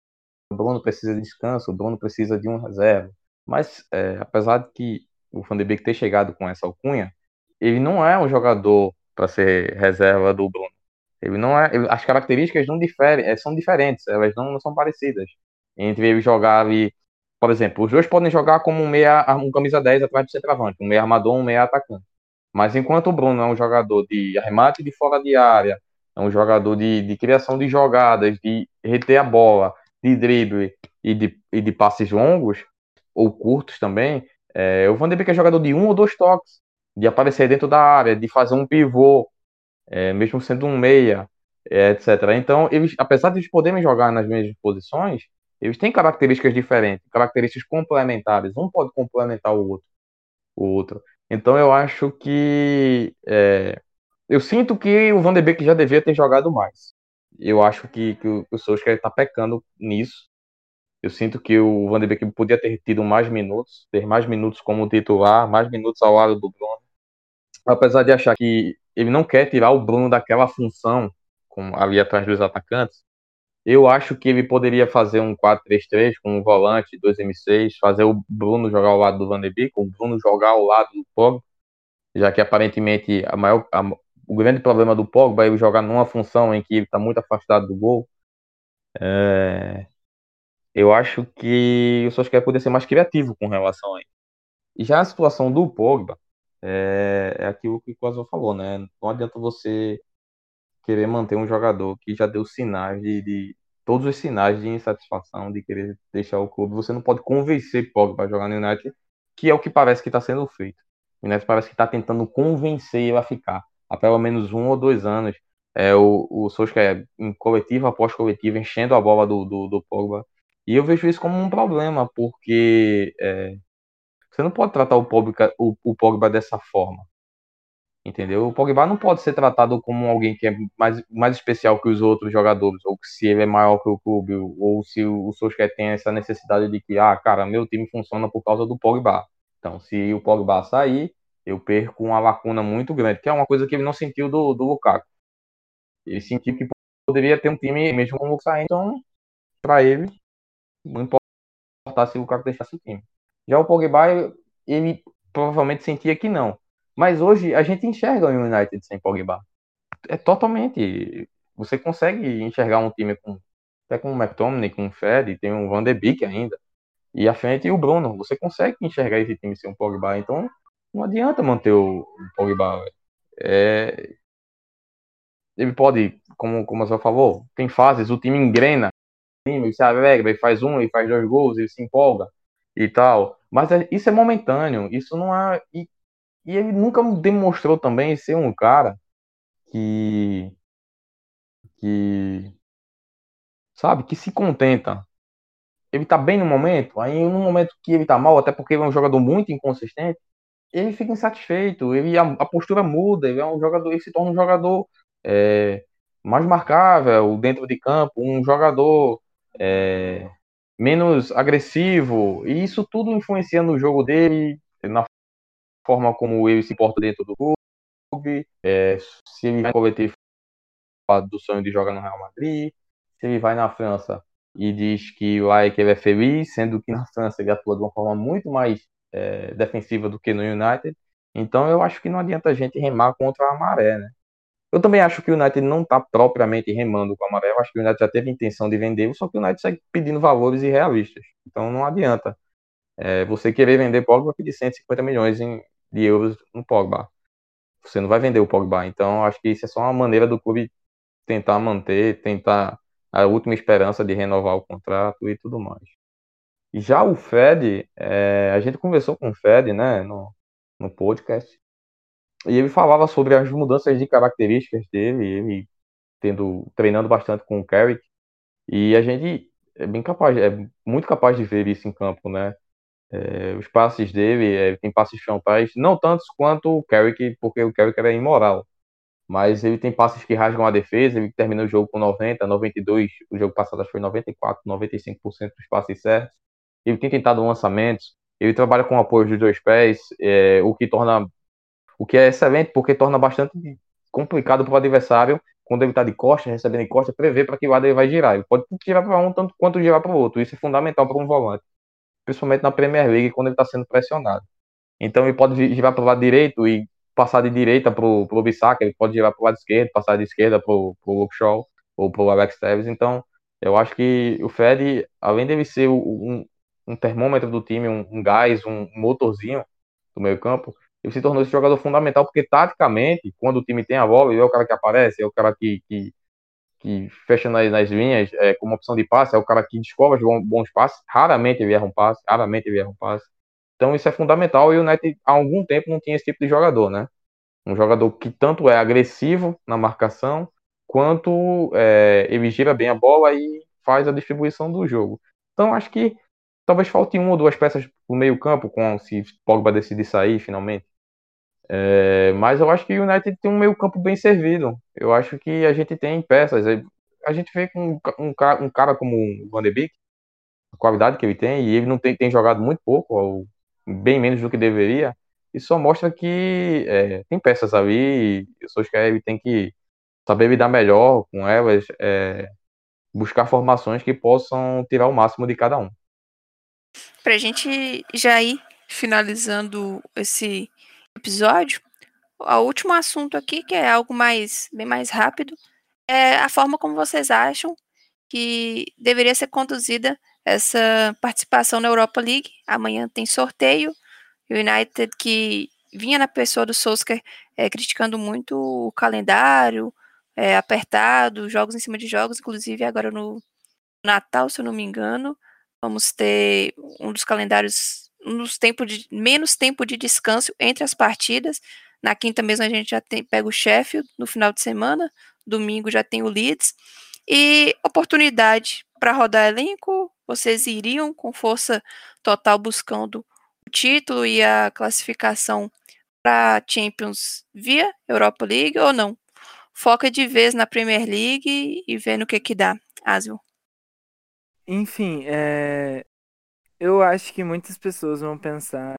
o Bruno precisa de descanso, o Bruno precisa de um reserva. Mas é, apesar de que o Van de Beek ter chegado com essa alcunha, ele não é um jogador para ser reserva do Bruno. Ele não é, ele, as características não diferem, é, são diferentes, elas não, não são parecidas. Entre ele jogar ali por exemplo, os dois podem jogar como um meia, um camisa 10 atrás do centroavante, um meia armador, um meia atacante. Mas enquanto o Bruno é um jogador de arremate de fora de área, é um jogador de, de criação de jogadas, de reter a bola, de drible e de, e de passes longos, ou curtos também, é, o Van de Beek é jogador de um ou dois toques, de aparecer dentro da área, de fazer um pivô, é, mesmo sendo um meia, é, etc. Então, eles, apesar de eles poderem jogar nas mesmas posições, eles têm características diferentes, características complementares. Um pode complementar o outro. O outro. Então eu acho que é, eu sinto que o Van de Beek já devia ter jogado mais. Eu acho que, que o, o Solskjaer está pecando nisso. Eu sinto que o Van de Beek podia ter tido mais minutos, ter mais minutos como titular, mais minutos ao lado do Bruno. Apesar de achar que ele não quer tirar o Bruno daquela função com, ali atrás dos atacantes, eu acho que ele poderia fazer um 4-3-3 com um volante, dois M6, fazer o Bruno jogar ao lado do Van de Beek, o Bruno jogar ao lado do Pogba, já que aparentemente a maior, a, o grande problema do Pogba é ele jogar numa função em que ele está muito afastado do gol. É, eu acho que o Solskjaer poderia ser mais criativo com relação a isso. E já a situação do Pogba é, é aquilo que o Quasel falou, né? Não adianta você querer manter um jogador que já deu sinais de, de, todos os sinais de insatisfação, de querer deixar o clube. Você não pode convencer Pogba a jogar no United, que é o que parece que está sendo feito. O United parece que está tentando convencer ele a ficar há pelo menos um ou dois anos. É, o, o Solskjaer em coletiva após coletiva, enchendo a bola do, do, do Pogba. E eu vejo isso como um problema, porque é, você não pode tratar o Pogba, o, o Pogba dessa forma. Entendeu? O Pogba não pode ser tratado como alguém que é mais, mais especial que os outros jogadores, ou se ele é maior que o clube, ou se o Solskjaer tem essa necessidade de que, ah, cara, meu time funciona por causa do Pogba. Então, se o Pogba sair, eu perco uma lacuna muito grande, que é uma coisa que ele não sentiu do, do Lukaku. Ele sentiu que poderia ter um time, mesmo com o Lukaku então, para ele, não importa se o Lukaku deixasse o time. Já o Pogba, ele provavelmente sentia que não. Mas hoje a gente enxerga o United sem Pogba. É totalmente. Você consegue enxergar um time com até com o McTominay, com o Fred, tem o Van de Beek ainda. E à frente o Bruno. Você consegue enxergar esse time sem o Pogba. Então não adianta manter o, Pogba. É... Ele pode, como, como você falou, tem fases, o time engrena. Ele se alegra, ele faz um, ele faz dois gols, ele se empolga e tal. Mas é, isso é momentâneo, isso não é. E, e ele nunca demonstrou também ser um cara que. que. sabe, que se contenta. Ele tá bem no momento, aí no momento que ele tá mal, até porque ele é um jogador muito inconsistente, ele fica insatisfeito, ele, a, a postura muda, ele é um jogador, ele se torna um jogador é, mais marcável dentro de campo, um jogador é, menos agressivo, e isso tudo influencia no jogo dele, na forma como ele se porta dentro do clube, é, se ele vai coletivo do sonho de jogar no Real Madrid, se ele vai na França e diz que lá é que é feliz, sendo que na França ele atua de uma forma muito mais é, defensiva do que no United. Então eu acho que não adianta a gente remar contra a maré, né? Eu também acho que o United não está propriamente remando com a maré. Eu acho que o United já teve intenção de vender, só que o United segue pedindo valores irrealistas. Então não adianta é, você querer vender Pogba pedir 150 milhões em, de euros no Pogba. Você não vai vender o Pogba. Então acho que isso é só uma maneira do clube tentar manter, tentar a última esperança de renovar o contrato e tudo mais. Já o Fed, é, a gente conversou com o Fed, né, no, no podcast, e ele falava sobre as mudanças de características dele, ele tendo treinando bastante com o Carrick, e a gente é bem capaz, é muito capaz de ver isso em campo, né? É, os passes dele, é, tem passes frontais, não tantos quanto o Carrick, porque o Carrick era imoral, mas ele tem passes que rasgam a defesa, ele termina o jogo com 90, 92, o jogo passado acho que foi 94, 95% dos passes certos, ele tem tentado lançamentos, ele trabalha com apoio dos dois pés, é, o que torna o que é excelente porque torna bastante complicado para o adversário quando ele está de costa, recebendo de costa, prever para que lado ele vai girar. Ele pode girar para um tanto quanto girar para o outro. Isso é fundamental para um volante, principalmente na Premier League quando ele está sendo pressionado. Então ele pode girar para o lado direito e passar de direita para o Bissaka, ele pode girar para o lado esquerdo, passar de esquerda para o Luke Shaw ou para o Alex Tevez. Então eu acho que o Fred, além dele ser um, um termômetro do time, um, um gás, um motorzinho do meio campo, ele se tornou esse jogador fundamental, porque taticamente, quando o time tem a bola, ele é o cara que aparece, é o cara que, que, que fecha nas, nas linhas é, como opção de passe, é o cara que descobre os bons passes, raramente ele erra um passe, raramente ele erra um passe. Então isso é fundamental e o United há algum tempo não tinha esse tipo de jogador, né? Um jogador que tanto é agressivo na marcação, quanto é, ele gira bem a bola e faz a distribuição do jogo. Então acho que talvez falte uma ou duas peças no meio campo, com se Pogba decidir sair finalmente. É, mas eu acho que o United tem um meio campo bem servido. Eu acho que a gente tem peças. A gente vê com um, um, um, cara como o Van de Beek, a qualidade que ele tem, e ele não tem, tem jogado muito pouco, ou bem menos do que deveria. Isso só mostra que é, tem peças ali, e o Solskjaer tem que saber lidar melhor com elas, é, buscar formações que possam tirar o máximo de cada um. Para a gente já ir finalizando esse episódio, o último assunto aqui, que é algo mais bem mais rápido, é a forma como vocês acham que deveria ser conduzida essa participação na Europa League. Amanhã tem sorteio. O United que vinha na pessoa do Solskjaer é, criticando muito o calendário é, apertado, jogos em cima de jogos, inclusive agora no Natal, se eu não me engano, vamos ter um dos calendários nos tempo de menos tempo de descanso entre as partidas. Na quinta mesmo a gente já tem, pega o Sheffield no final de semana, domingo já tem o Leeds. E oportunidade para rodar elenco, vocês iriam com força total buscando o título e a classificação para Champions via Europa League ou não? Foca de vez na Premier League e vendo o que que dá, Asio. Enfim, é, eu acho que muitas pessoas vão pensar,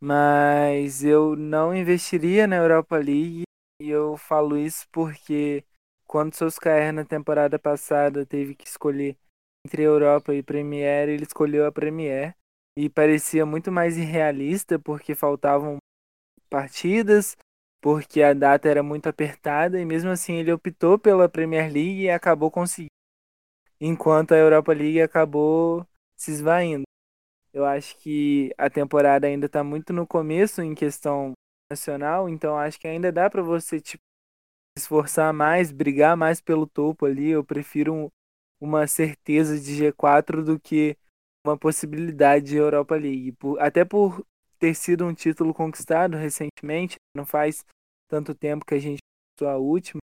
mas eu não investiria na Europa League e eu falo isso porque quando Solskjaer na temporada passada teve que escolher entre Europa e Premier, ele escolheu a Premier e parecia muito mais irrealista porque faltavam partidas, porque a data era muito apertada e mesmo assim ele optou pela Premier League e acabou conseguindo, enquanto a Europa League acabou se esvaindo. Eu acho que a temporada ainda está muito no começo em questão nacional, então acho que ainda dá para você tipo, esforçar mais, brigar mais pelo topo ali. Eu prefiro um, uma certeza de G4 do que uma possibilidade de Europa League. Até por ter sido um título conquistado recentemente, não faz tanto tempo que a gente a última,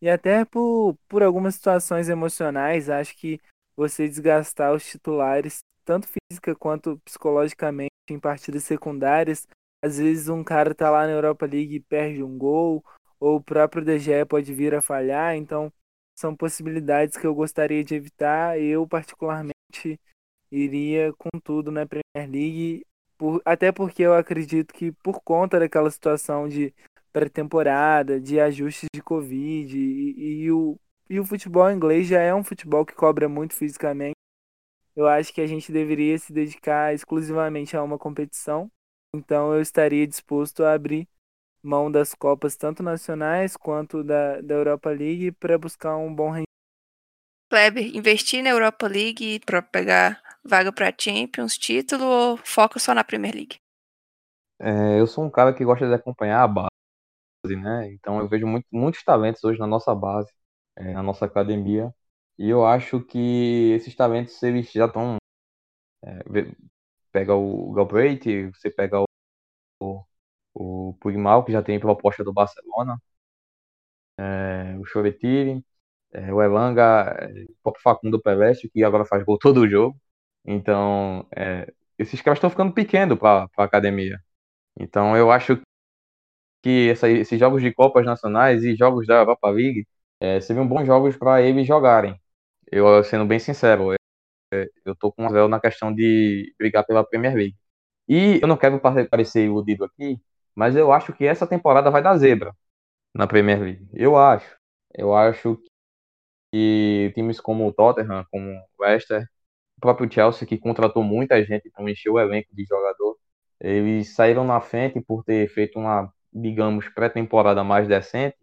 e até por, por algumas situações emocionais, acho que você desgastar os titulares, tanto física quanto psicologicamente, em partidas secundárias, às vezes um cara tá lá na Europa League e perde um gol, ou o próprio DG pode vir a falhar, então são possibilidades que eu gostaria de evitar. Eu, particularmente, iria com tudo na Premier League, por, até porque eu acredito que por conta daquela situação de pré-temporada, de ajustes de Covid, e, e, o, e o futebol inglês já é um futebol que cobra muito fisicamente. Eu acho que a gente deveria se dedicar exclusivamente a uma competição. Então eu estaria disposto a abrir mão das Copas, tanto nacionais quanto da, da Europa League, para buscar um bom rendimento. Kleber, investir na Europa League para pegar vaga para Champions, título ou foca só na Premier League? É, eu sou um cara que gosta de acompanhar a base, né? Então eu vejo muito, muitos talentos hoje na nossa base, é, na nossa academia, e eu acho que esses talentos eles já estão é, pega o Galbraith, você pega o, o, o Pugmal, que já tem proposta do Barcelona, é, o Choretiri, é, o Elanga, é, o próprio Facundo Peleste, que agora faz gol todo o jogo. Então, é, esses caras estão ficando pequenos para a academia. Então, eu acho que essa, esses jogos de Copas Nacionais e jogos da Europa League é, seriam bons jogos para eles jogarem. Eu, sendo bem sincero, é, eu tô com um véu na questão de brigar pela Premier League. E eu não quero parecer iludido aqui, mas eu acho que essa temporada vai dar zebra na Premier League. Eu acho. Eu acho que times como o Tottenham, como o Leicester, o próprio Chelsea, que contratou muita gente, então encheu o elenco de jogador, eles saíram na frente por ter feito uma, digamos, pré-temporada mais decente.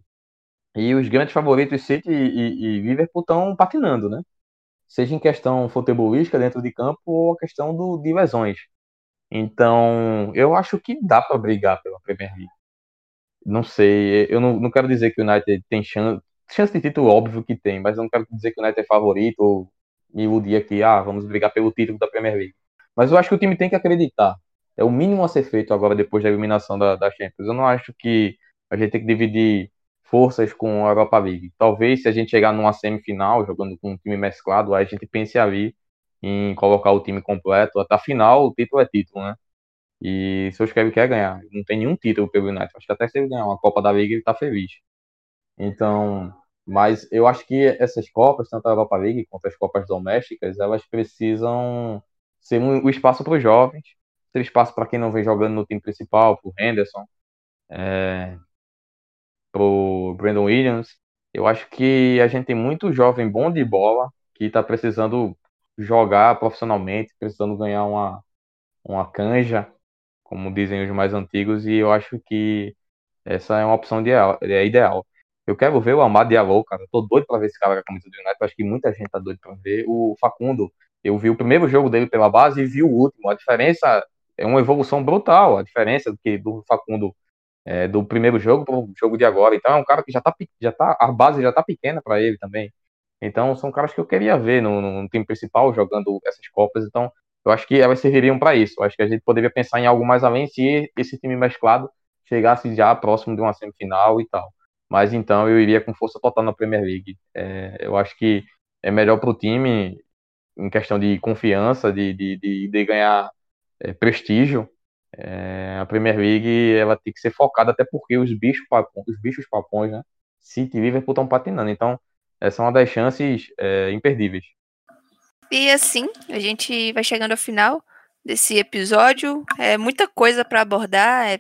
E os grandes favoritos City e, e, e Liverpool estão patinando, né? Seja em questão futebolística dentro de campo ou a questão do, de lesões. Então, eu acho que dá para brigar pela Premier League. Não sei, eu não, não quero dizer que o United tem chance, chance de título, óbvio que tem, mas eu não quero dizer que o United é favorito ou me iludir aqui, ah, vamos brigar pelo título da Premier League. Mas eu acho que o time tem que acreditar. É o mínimo a ser feito agora depois da eliminação da, da Champions. Eu não acho que a gente tem que dividir forças com a Europa League. Talvez se a gente chegar numa semifinal, jogando com um time mesclado, aí a gente pense ali em colocar o time completo. Até a final, o título é título, né? E se o Solskjaer quer ganhar, não tem nenhum título pelo United. Acho que até se ele ganhar uma Copa da Liga, ele tá feliz. Então, mas eu acho que essas Copas, tanto a Europa League quanto as Copas domésticas, elas precisam ser um espaço para os jovens, ser espaço para quem não vem jogando no time principal, para o Henderson, é, para o Brandon Williams. Eu acho que a gente tem muito jovem bom de bola que está precisando jogar profissionalmente, precisando ganhar uma, uma canja, como dizem os mais antigos, e eu acho que essa é uma opção ideal. É ideal. Eu quero ver o Amado Diallo, cara. Eu tô doido pra ver esse cara com a camisa do United. Eu acho que muita gente tá doido pra ver. O Facundo, eu vi o primeiro jogo dele pela base e vi o último. A diferença é uma evolução brutal. A diferença do que do Facundo é, do primeiro jogo pro jogo de agora. Então é um cara que já tá, já tá a base já tá pequena para ele também. Então são caras que eu queria ver no, no, time principal jogando essas copas. Então eu acho que elas serviriam para isso. Eu acho que a gente poderia pensar em algo mais além se esse time mesclado chegasse já próximo de uma semifinal e tal. Mas então eu iria com força total na Premier League. É, eu acho que é melhor para o time em questão de confiança, de, de, de, de ganhar é, prestígio. É, a Premier League ela tem que ser focada até porque os bichos os bichos papões, né? City e Liverpool estão patinando. Então essa é uma das chances é, imperdíveis. E assim, a gente vai chegando ao final desse episódio. É muita coisa para abordar, é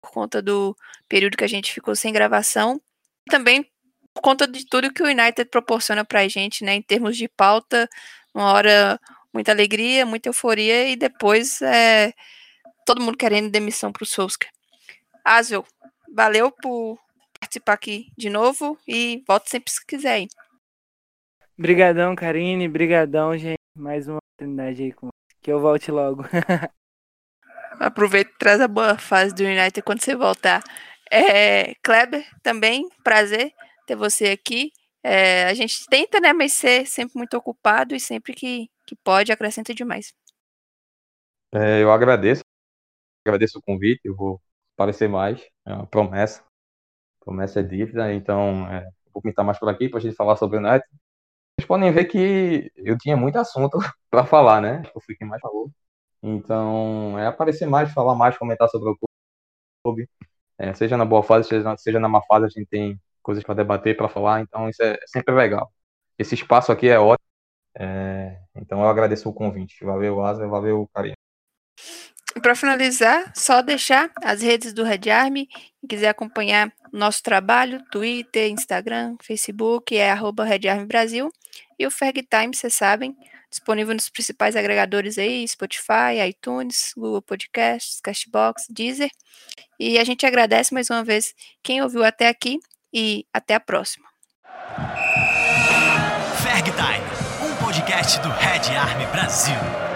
por conta do período que a gente ficou sem gravação. Também por conta de tudo que o United proporciona para a gente, né, em termos de pauta. Uma hora muita alegria, muita euforia e depois é, todo mundo querendo demissão para o Solskjaer. Asvel, valeu por participar aqui de novo e volte sempre se quiser. Hein? Brigadão, Karine. Brigadão, gente. Mais uma oportunidade aí com que eu volte logo. <laughs> Aproveita e traz a boa fase do United quando você voltar. É, Kleber, também, prazer ter você aqui. É, a gente tenta, né, mas ser sempre muito ocupado e sempre que, que pode acrescenta demais. É, eu agradeço, agradeço o convite, eu vou aparecer mais, é uma promessa, promessa é dívida, então é, vou pintar mais por aqui para a gente falar sobre o United. Vocês podem ver que eu tinha muito assunto <laughs> para falar, né? Eu fui quem mais falou. Então, é aparecer mais, falar mais, comentar sobre o clube. É, seja na boa fase, seja, seja na má fase, a gente tem coisas para debater, para falar, então isso é sempre legal. Esse espaço aqui é ótimo, é, então eu agradeço o convite. Valeu, Asa, valeu, carinho. Para finalizar, só deixar as redes do Red Army. Quem quiser acompanhar nosso trabalho, Twitter, Instagram, Facebook, é arroba Army Brasil. E o Ferg Time, vocês sabem, disponível nos principais agregadores aí, Spotify, iTunes, Google Podcasts, Castbox, Deezer. E a gente agradece mais uma vez quem ouviu até aqui e até a próxima. Ferg Time, um podcast do Red Army Brasil.